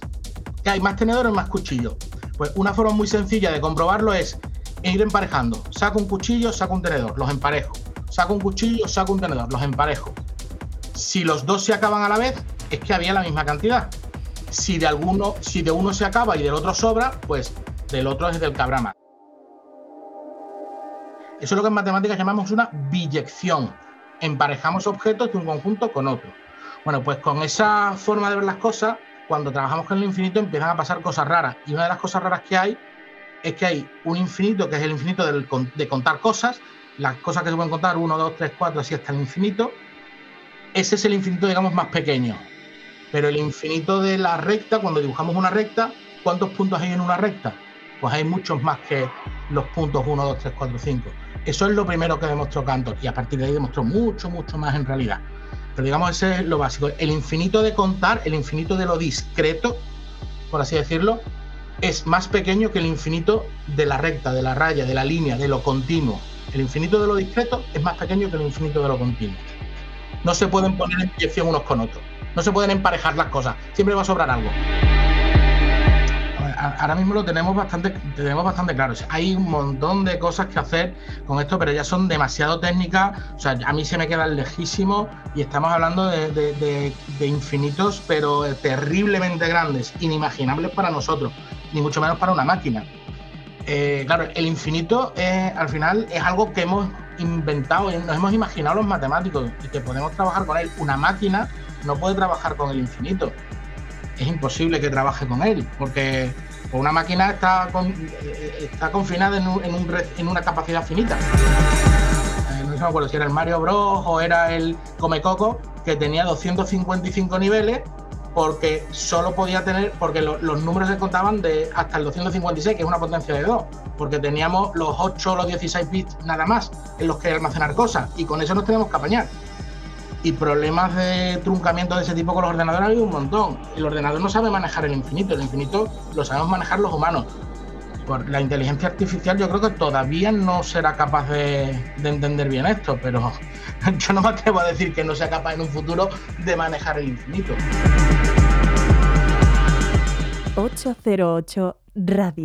¿Que hay más tenedores o más cuchillos? Pues una forma muy sencilla de comprobarlo es ir emparejando. Saco un cuchillo, saco un tenedor, los emparejo. Saco un cuchillo, saco un tenedor, los emparejo. Si los dos se acaban a la vez, es que había la misma cantidad. Si de alguno, si de uno se acaba y del otro sobra, pues del otro es del que. Eso es lo que en matemáticas llamamos una biyección. Emparejamos objetos de un conjunto con otro. Bueno, pues con esa forma de ver las cosas, cuando trabajamos con el infinito empiezan a pasar cosas raras. Y una de las cosas raras que hay es que hay un infinito, que es el infinito de contar cosas, las cosas que se pueden contar, 1, 2, 3, 4, así hasta el infinito. Ese es el infinito, digamos, más pequeño. Pero el infinito de la recta, cuando dibujamos una recta, ¿cuántos puntos hay en una recta? Pues hay muchos más que los puntos 1, 2, 3, 4, 5. Eso es lo primero que demostró Cantor y a partir de ahí demostró mucho, mucho más en realidad. Pero digamos, ese es lo básico. El infinito de contar, el infinito de lo discreto, por así decirlo, es más pequeño que el infinito de la recta, de la raya, de la línea, de lo continuo. El infinito de lo discreto es más pequeño que el infinito de lo continuo. No se pueden poner en dirección unos con otros. No se pueden emparejar las cosas. Siempre va a sobrar algo. Ahora mismo lo tenemos bastante, tenemos bastante claro. Hay un montón de cosas que hacer con esto, pero ya son demasiado técnicas. O sea, a mí se me quedan lejísimos y estamos hablando de, infinitos, pero terriblemente grandes, inimaginables para nosotros, ni mucho menos para una máquina. Eh, claro, el infinito eh, al final es algo que hemos inventado, nos hemos imaginado los matemáticos y que podemos trabajar con él. Una máquina no puede trabajar con el infinito. Es imposible que trabaje con él, porque una máquina está, eh, está confinada en, en una capacidad finita. Eh, no me acuerdo si era el Mario Bros o era el Comecoco, que tenía 255 niveles porque solo podía tener, porque lo- los números se contaban de hasta el 256, que es una potencia de 2, porque teníamos los 8 o los 16 bits nada más en los que almacenar cosas, y con eso nos tenemos que apañar. Y problemas de truncamiento de ese tipo con los ordenadores hay un montón. El ordenador no sabe manejar el infinito, el infinito lo sabemos manejar los humanos. Por la inteligencia artificial yo creo que todavía no será capaz de, de entender bien esto, pero yo no me atrevo a decir que no sea capaz en un futuro de manejar el infinito. 808 Radio.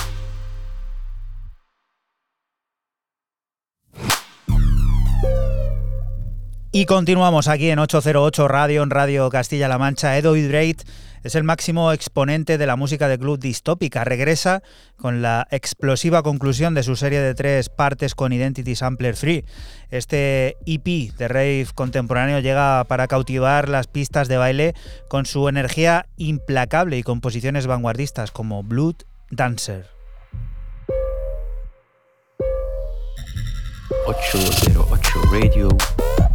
Y continuamos aquí en 808 Radio, en Radio Castilla-La Mancha. Edo Hydrate es el máximo exponente de la música de club distópica. Regresa con la explosiva conclusión de su serie de tres partes con Identity Sampler Free. Este EP de rave contemporáneo llega para cautivar las pistas de baile con su energía implacable y composiciones vanguardistas como Blood Dancer. 808 Radio.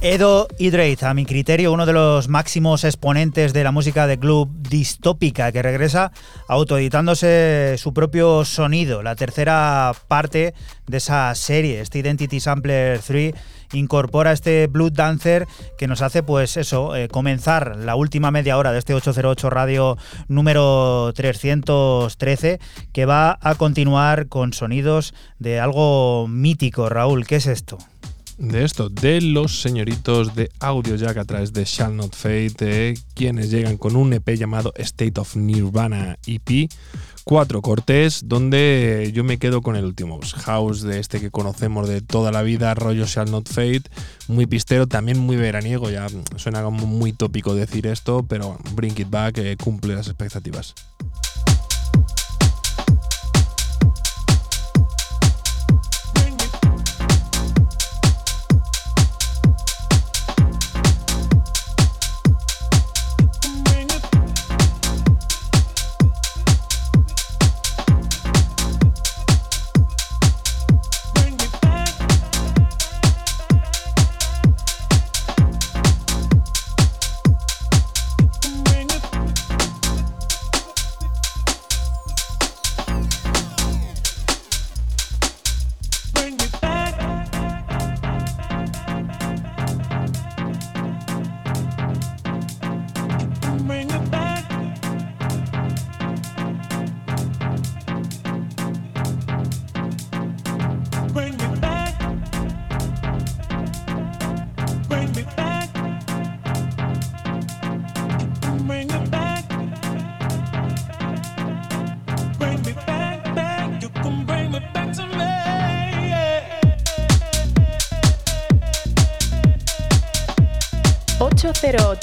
Edo Hydrate, a mi criterio, uno de los máximos exponentes de la música de club distópica, que regresa autoeditándose su propio sonido. La tercera parte de esa serie, este Identity Sampler 3, incorpora este Blood Dancer que nos hace, pues eso, eh, comenzar la última media hora de este 808 Radio número 313, que va a continuar con sonidos de algo mítico. Raúl, ¿qué es esto? De esto, de los señoritos de Audio Jack a través de Shall Not Fade, quienes llegan con un EP llamado State of Nirvana EP, cuatro cortes, donde yo me quedo con el último house de este que conocemos de toda la vida, rollo Shall Not Fade, muy pistero, también muy veraniego, ya suena como muy tópico decir esto, pero Bring It Back eh, cumple las expectativas.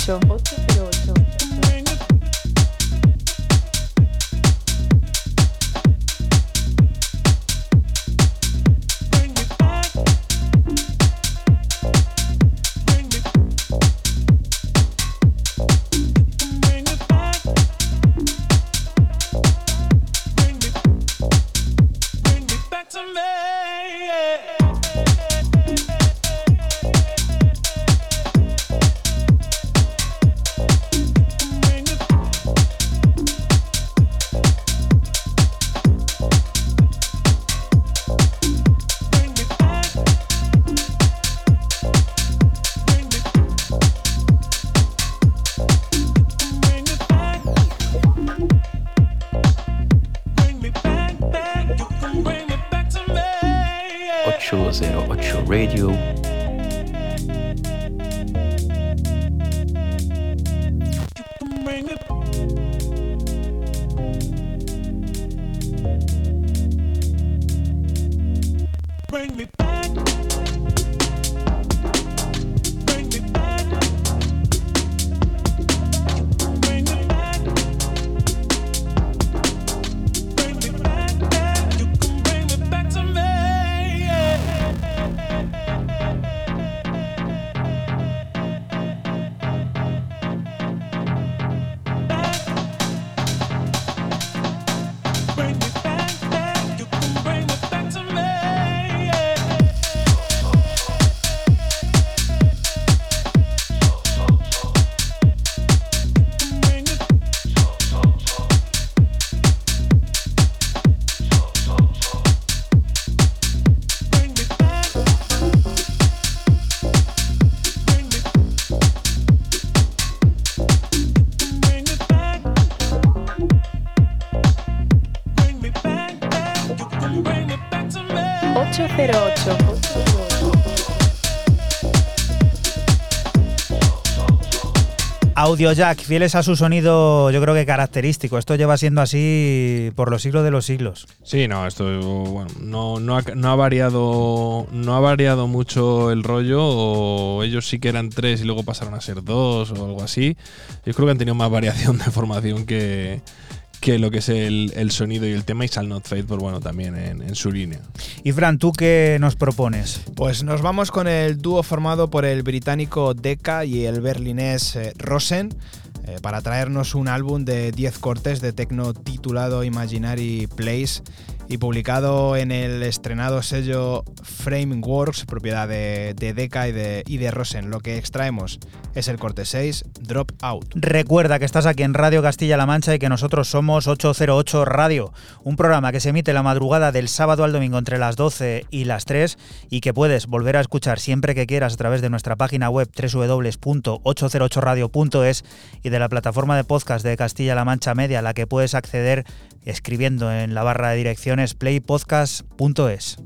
Cero Audio Jack, fieles a su sonido, yo creo que característico. Esto lleva siendo así por los siglos de los siglos. Sí, no, esto bueno, no, no ha variado no ha variado mucho el rollo o ellos sí que eran tres y luego pasaron a ser dos o algo así. Yo creo que han tenido más variación de formación que, que lo que es el, el sonido y el tema y Shall Not Fade, pues bueno, también en, en su línea. Y Fran, ¿tú qué nos propones? Pues nos vamos con el dúo formado por el británico Decca y el berlinés eh, Rosen eh, para traernos un álbum de 10 cortes de techno titulado Imaginary Place y publicado en el estrenado sello Frameworks, propiedad de, de Decca y de, Rosen. Lo que extraemos es el corte 6, Drop Out. Recuerda que estás aquí en Radio Castilla-La Mancha y que nosotros somos 808 Radio, un programa que se emite la madrugada del sábado al domingo entre las 12 y las 3 y que puedes volver a escuchar siempre que quieras a través de nuestra página web www.808radio.es y de la plataforma de podcast de Castilla-La Mancha Media, a la que puedes acceder escribiendo en la barra de direcciones playpodcast.es.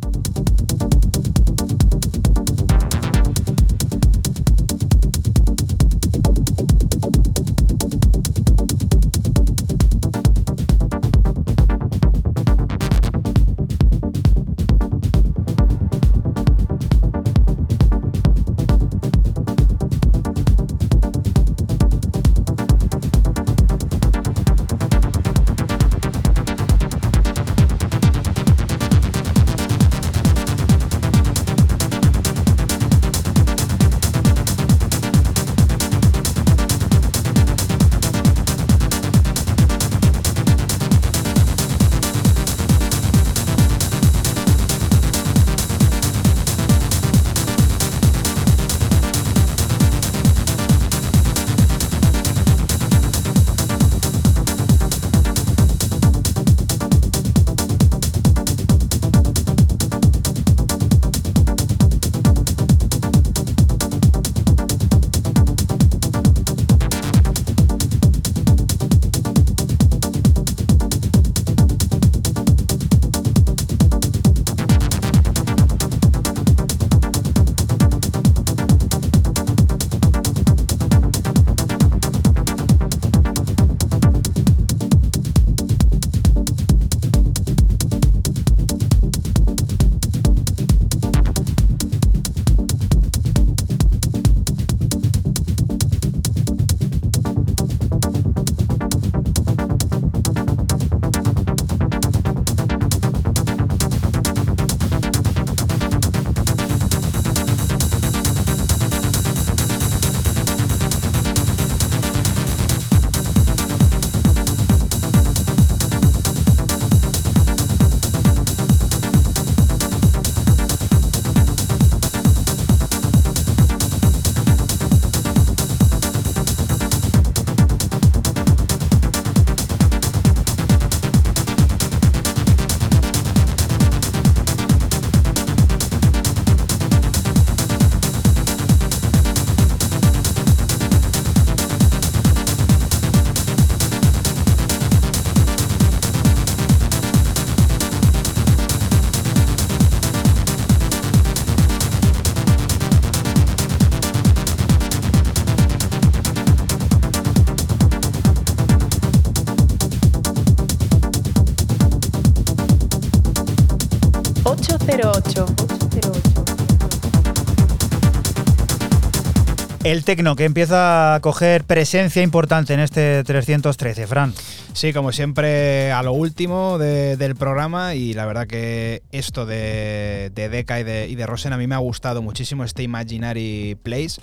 tecno que empieza a coger presencia importante en este 313, Fran. Sí, como siempre, a lo último de- del programa y la verdad que esto de, de Deca y de, y de Rosen a mí me ha gustado muchísimo, este Imaginary Place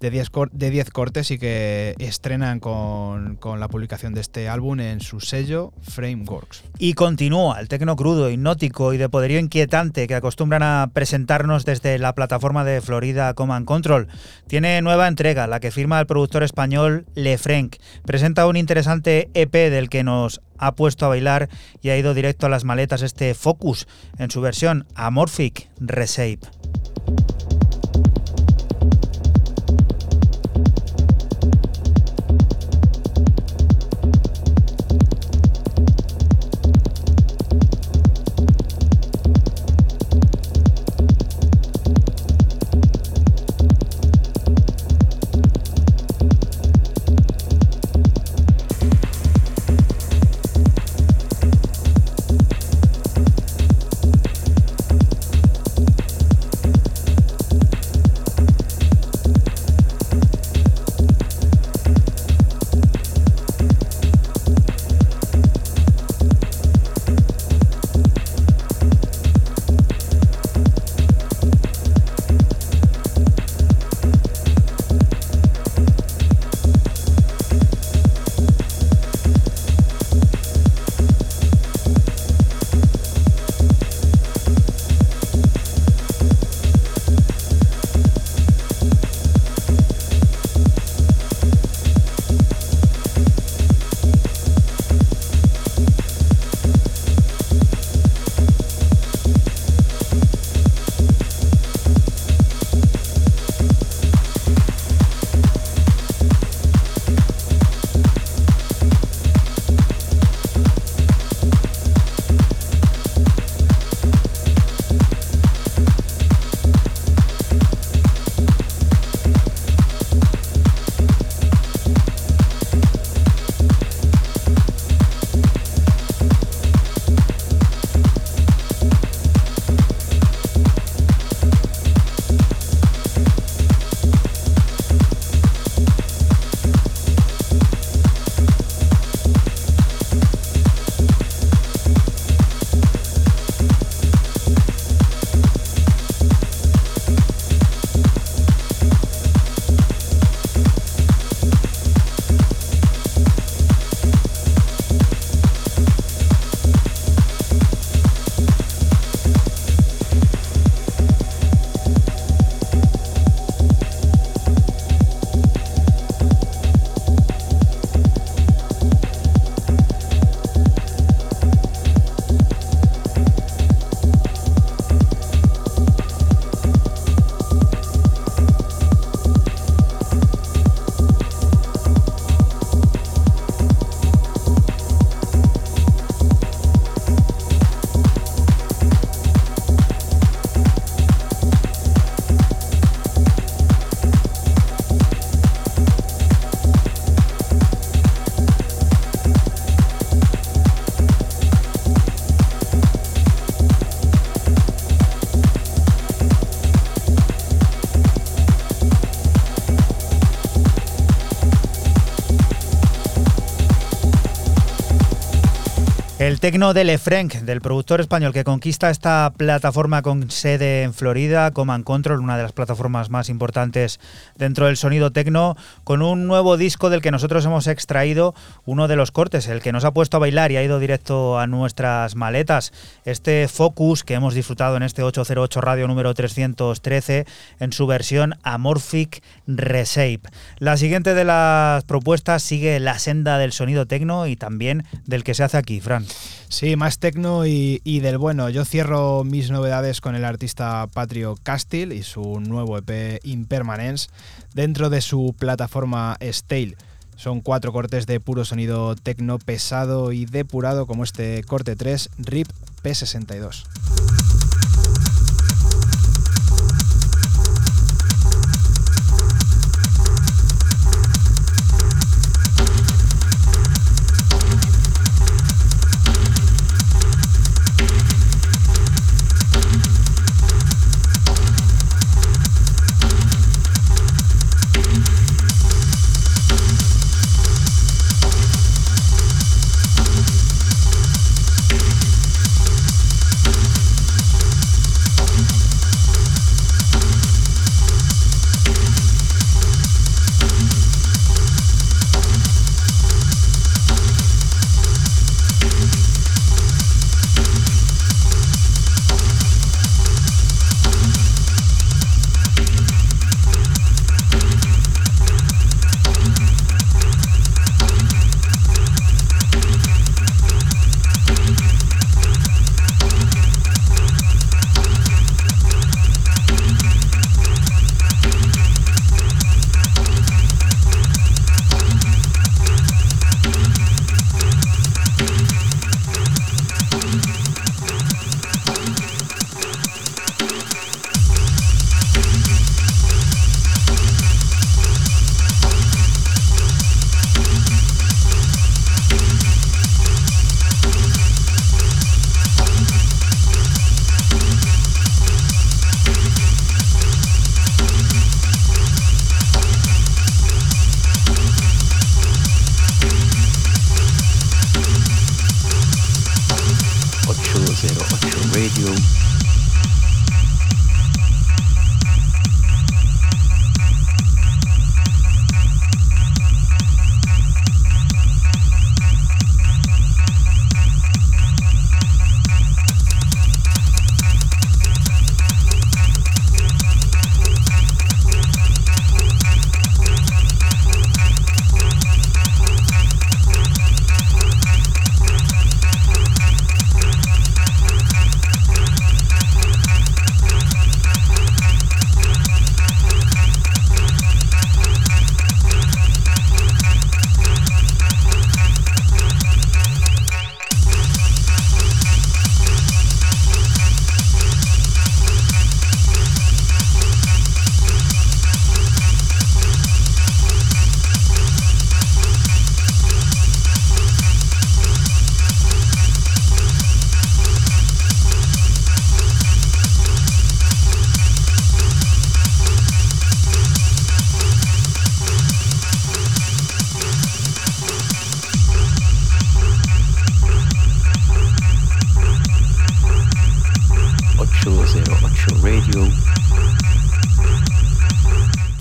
de 10 cor- de 10 cortes y que estrenan con, con la publicación de este álbum en su sello Frameworks. Y continúa el tecno crudo, hipnótico y de poderío inquietante que acostumbran a presentarnos desde la plataforma de Florida Command Control. Tiene nueva entrega, la que firma el productor español Lefranc. Presenta un interesante EP del que nos ha puesto a bailar y ha ido directo a las maletas este Focus en su versión Amorphic Reshape. Tecno de Lefranc, del productor español que conquista esta plataforma con sede en Florida, Command Control, una de las plataformas más importantes dentro del sonido tecno, con un nuevo disco del que nosotros hemos extraído uno de los cortes, el que nos ha puesto a bailar y ha ido directo a nuestras maletas. Este Focus que hemos disfrutado en este 808 radio número 313 en su versión Amorphic Reshape. La siguiente de las propuestas sigue la senda del sonido tecno y también del que se hace aquí, Fran. Sí, más tecno y, del bueno. Yo cierro mis novedades con el artista Patrio Castile y su nuevo EP Impermanence dentro de su plataforma Stale. Son cuatro cortes de puro sonido tecno pesado y depurado como este corte 3 RIP P62.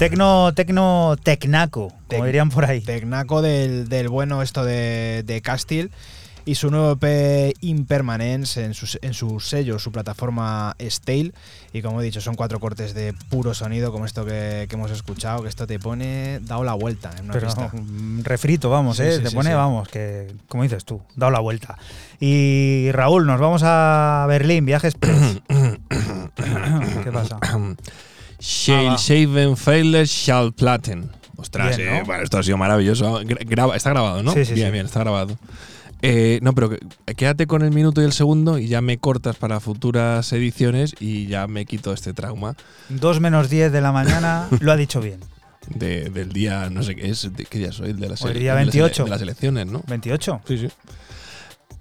Tecno, tecno, tecnaco, como dirían por ahí. Tecnaco del, del bueno esto de, de Castile y su nuevo EP Impermanence en su, en su sello, su plataforma Stale. Y como he dicho, son cuatro cortes de puro sonido, como esto que, que hemos escuchado, que esto te pone dado la vuelta en una Pero pista. mm, refrito, vamos, Sí, ¿eh? sí, Te sí, pone, sí. vamos, que, como dices tú, dado la vuelta. Y Raúl, nos vamos a Berlín, viaje express. ¿Qué pasa? Shale Ah. Shaven Failures Shall Platen. Ostras, Bien, eh, esto ha sido maravilloso. Gra- graba- está grabado, ¿no? Sí, sí, bien, sí. bien, está grabado. Eh, no, pero quédate con el minuto y el segundo y ya me cortas para futuras ediciones y ya me quito este trauma 2 menos 10 de la mañana, lo ha dicho bien. de- del día, no sé qué es, de, ¿qué día soy? De las O el día de las ele- 28. De las elecciones, ¿no? 28. Sí, sí.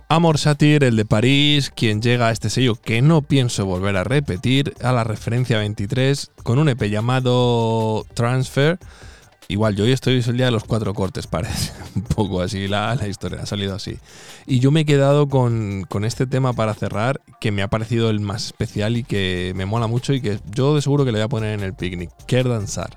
Amor Satir, el de París, quien llega a este sello que no pienso volver a repetir, a la referencia 23, con un EP llamado Transfer. Igual, yo hoy estoy es el día de los cuatro cortes, parece. Un poco así la, la historia, ha salido así. Y yo me he quedado con, con este tema para cerrar, que me ha parecido el más especial y que me mola mucho y que yo de seguro que le voy a poner en el picnic. Quer danzar.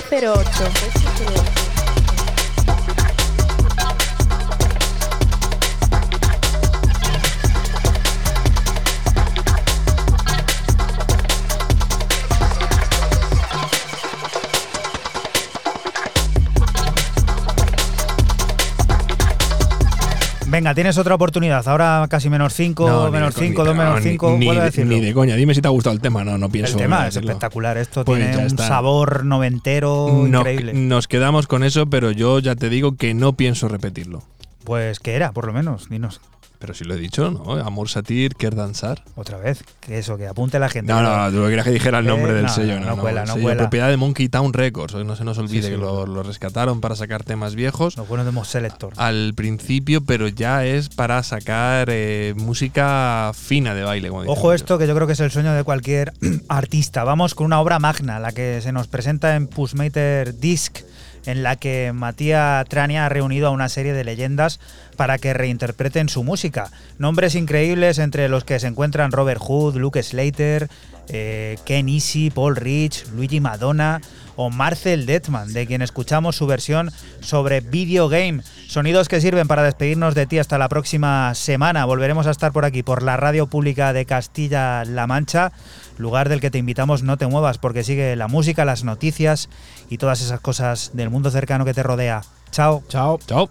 808. Venga, tienes otra oportunidad. Ahora casi menos 5, No, ni menos de co- 5, ni- 2 menos no, ni- 5. Ni, ni de coña. Dime si te ha gustado el tema. No, no pienso. El tema es espectacular. Esto Pues tiene un sabor noventero No- increíble. nos quedamos con eso, pero yo ya te digo que no pienso repetirlo. Pues, ¿qué era, por lo menos? Dinos. Pero si lo he dicho, ¿no? Amor Satir, Quer Danzar. Otra vez, que eso, que apunte la gente. No, no, tú querías que dijera el nombre Eh, del no, sello, no, no, no cuela, el no sello cuela. propiedad de Monkey Town Records. Hoy no se nos olvide Sí, sí, que lo, lo rescataron para sacar temas viejos Lo bueno de Moss Selector. al principio, pero ya es para sacar eh, música fina de baile. Como Ojo esto, que yo creo que es el sueño de cualquier artista. Vamos con una obra magna, la que se nos presenta en Pushmater Disc, en la que Matías Trania ha reunido a una serie de leyendas para que reinterpreten su música. Nombres increíbles entre los que se encuentran Robert Hood, Luke Slater, eh, Ken Easy, Paul Rich, Luigi Madonna o Marcel Detman, de quien escuchamos su versión sobre Video Game. Sonidos que sirven para despedirnos de ti hasta la próxima semana. Volveremos a estar por aquí, por la radio pública de Castilla-La Mancha, lugar del que te invitamos no te muevas porque sigue la música, las noticias y todas esas cosas del mundo cercano que te rodea. Chao. Chao. Chao.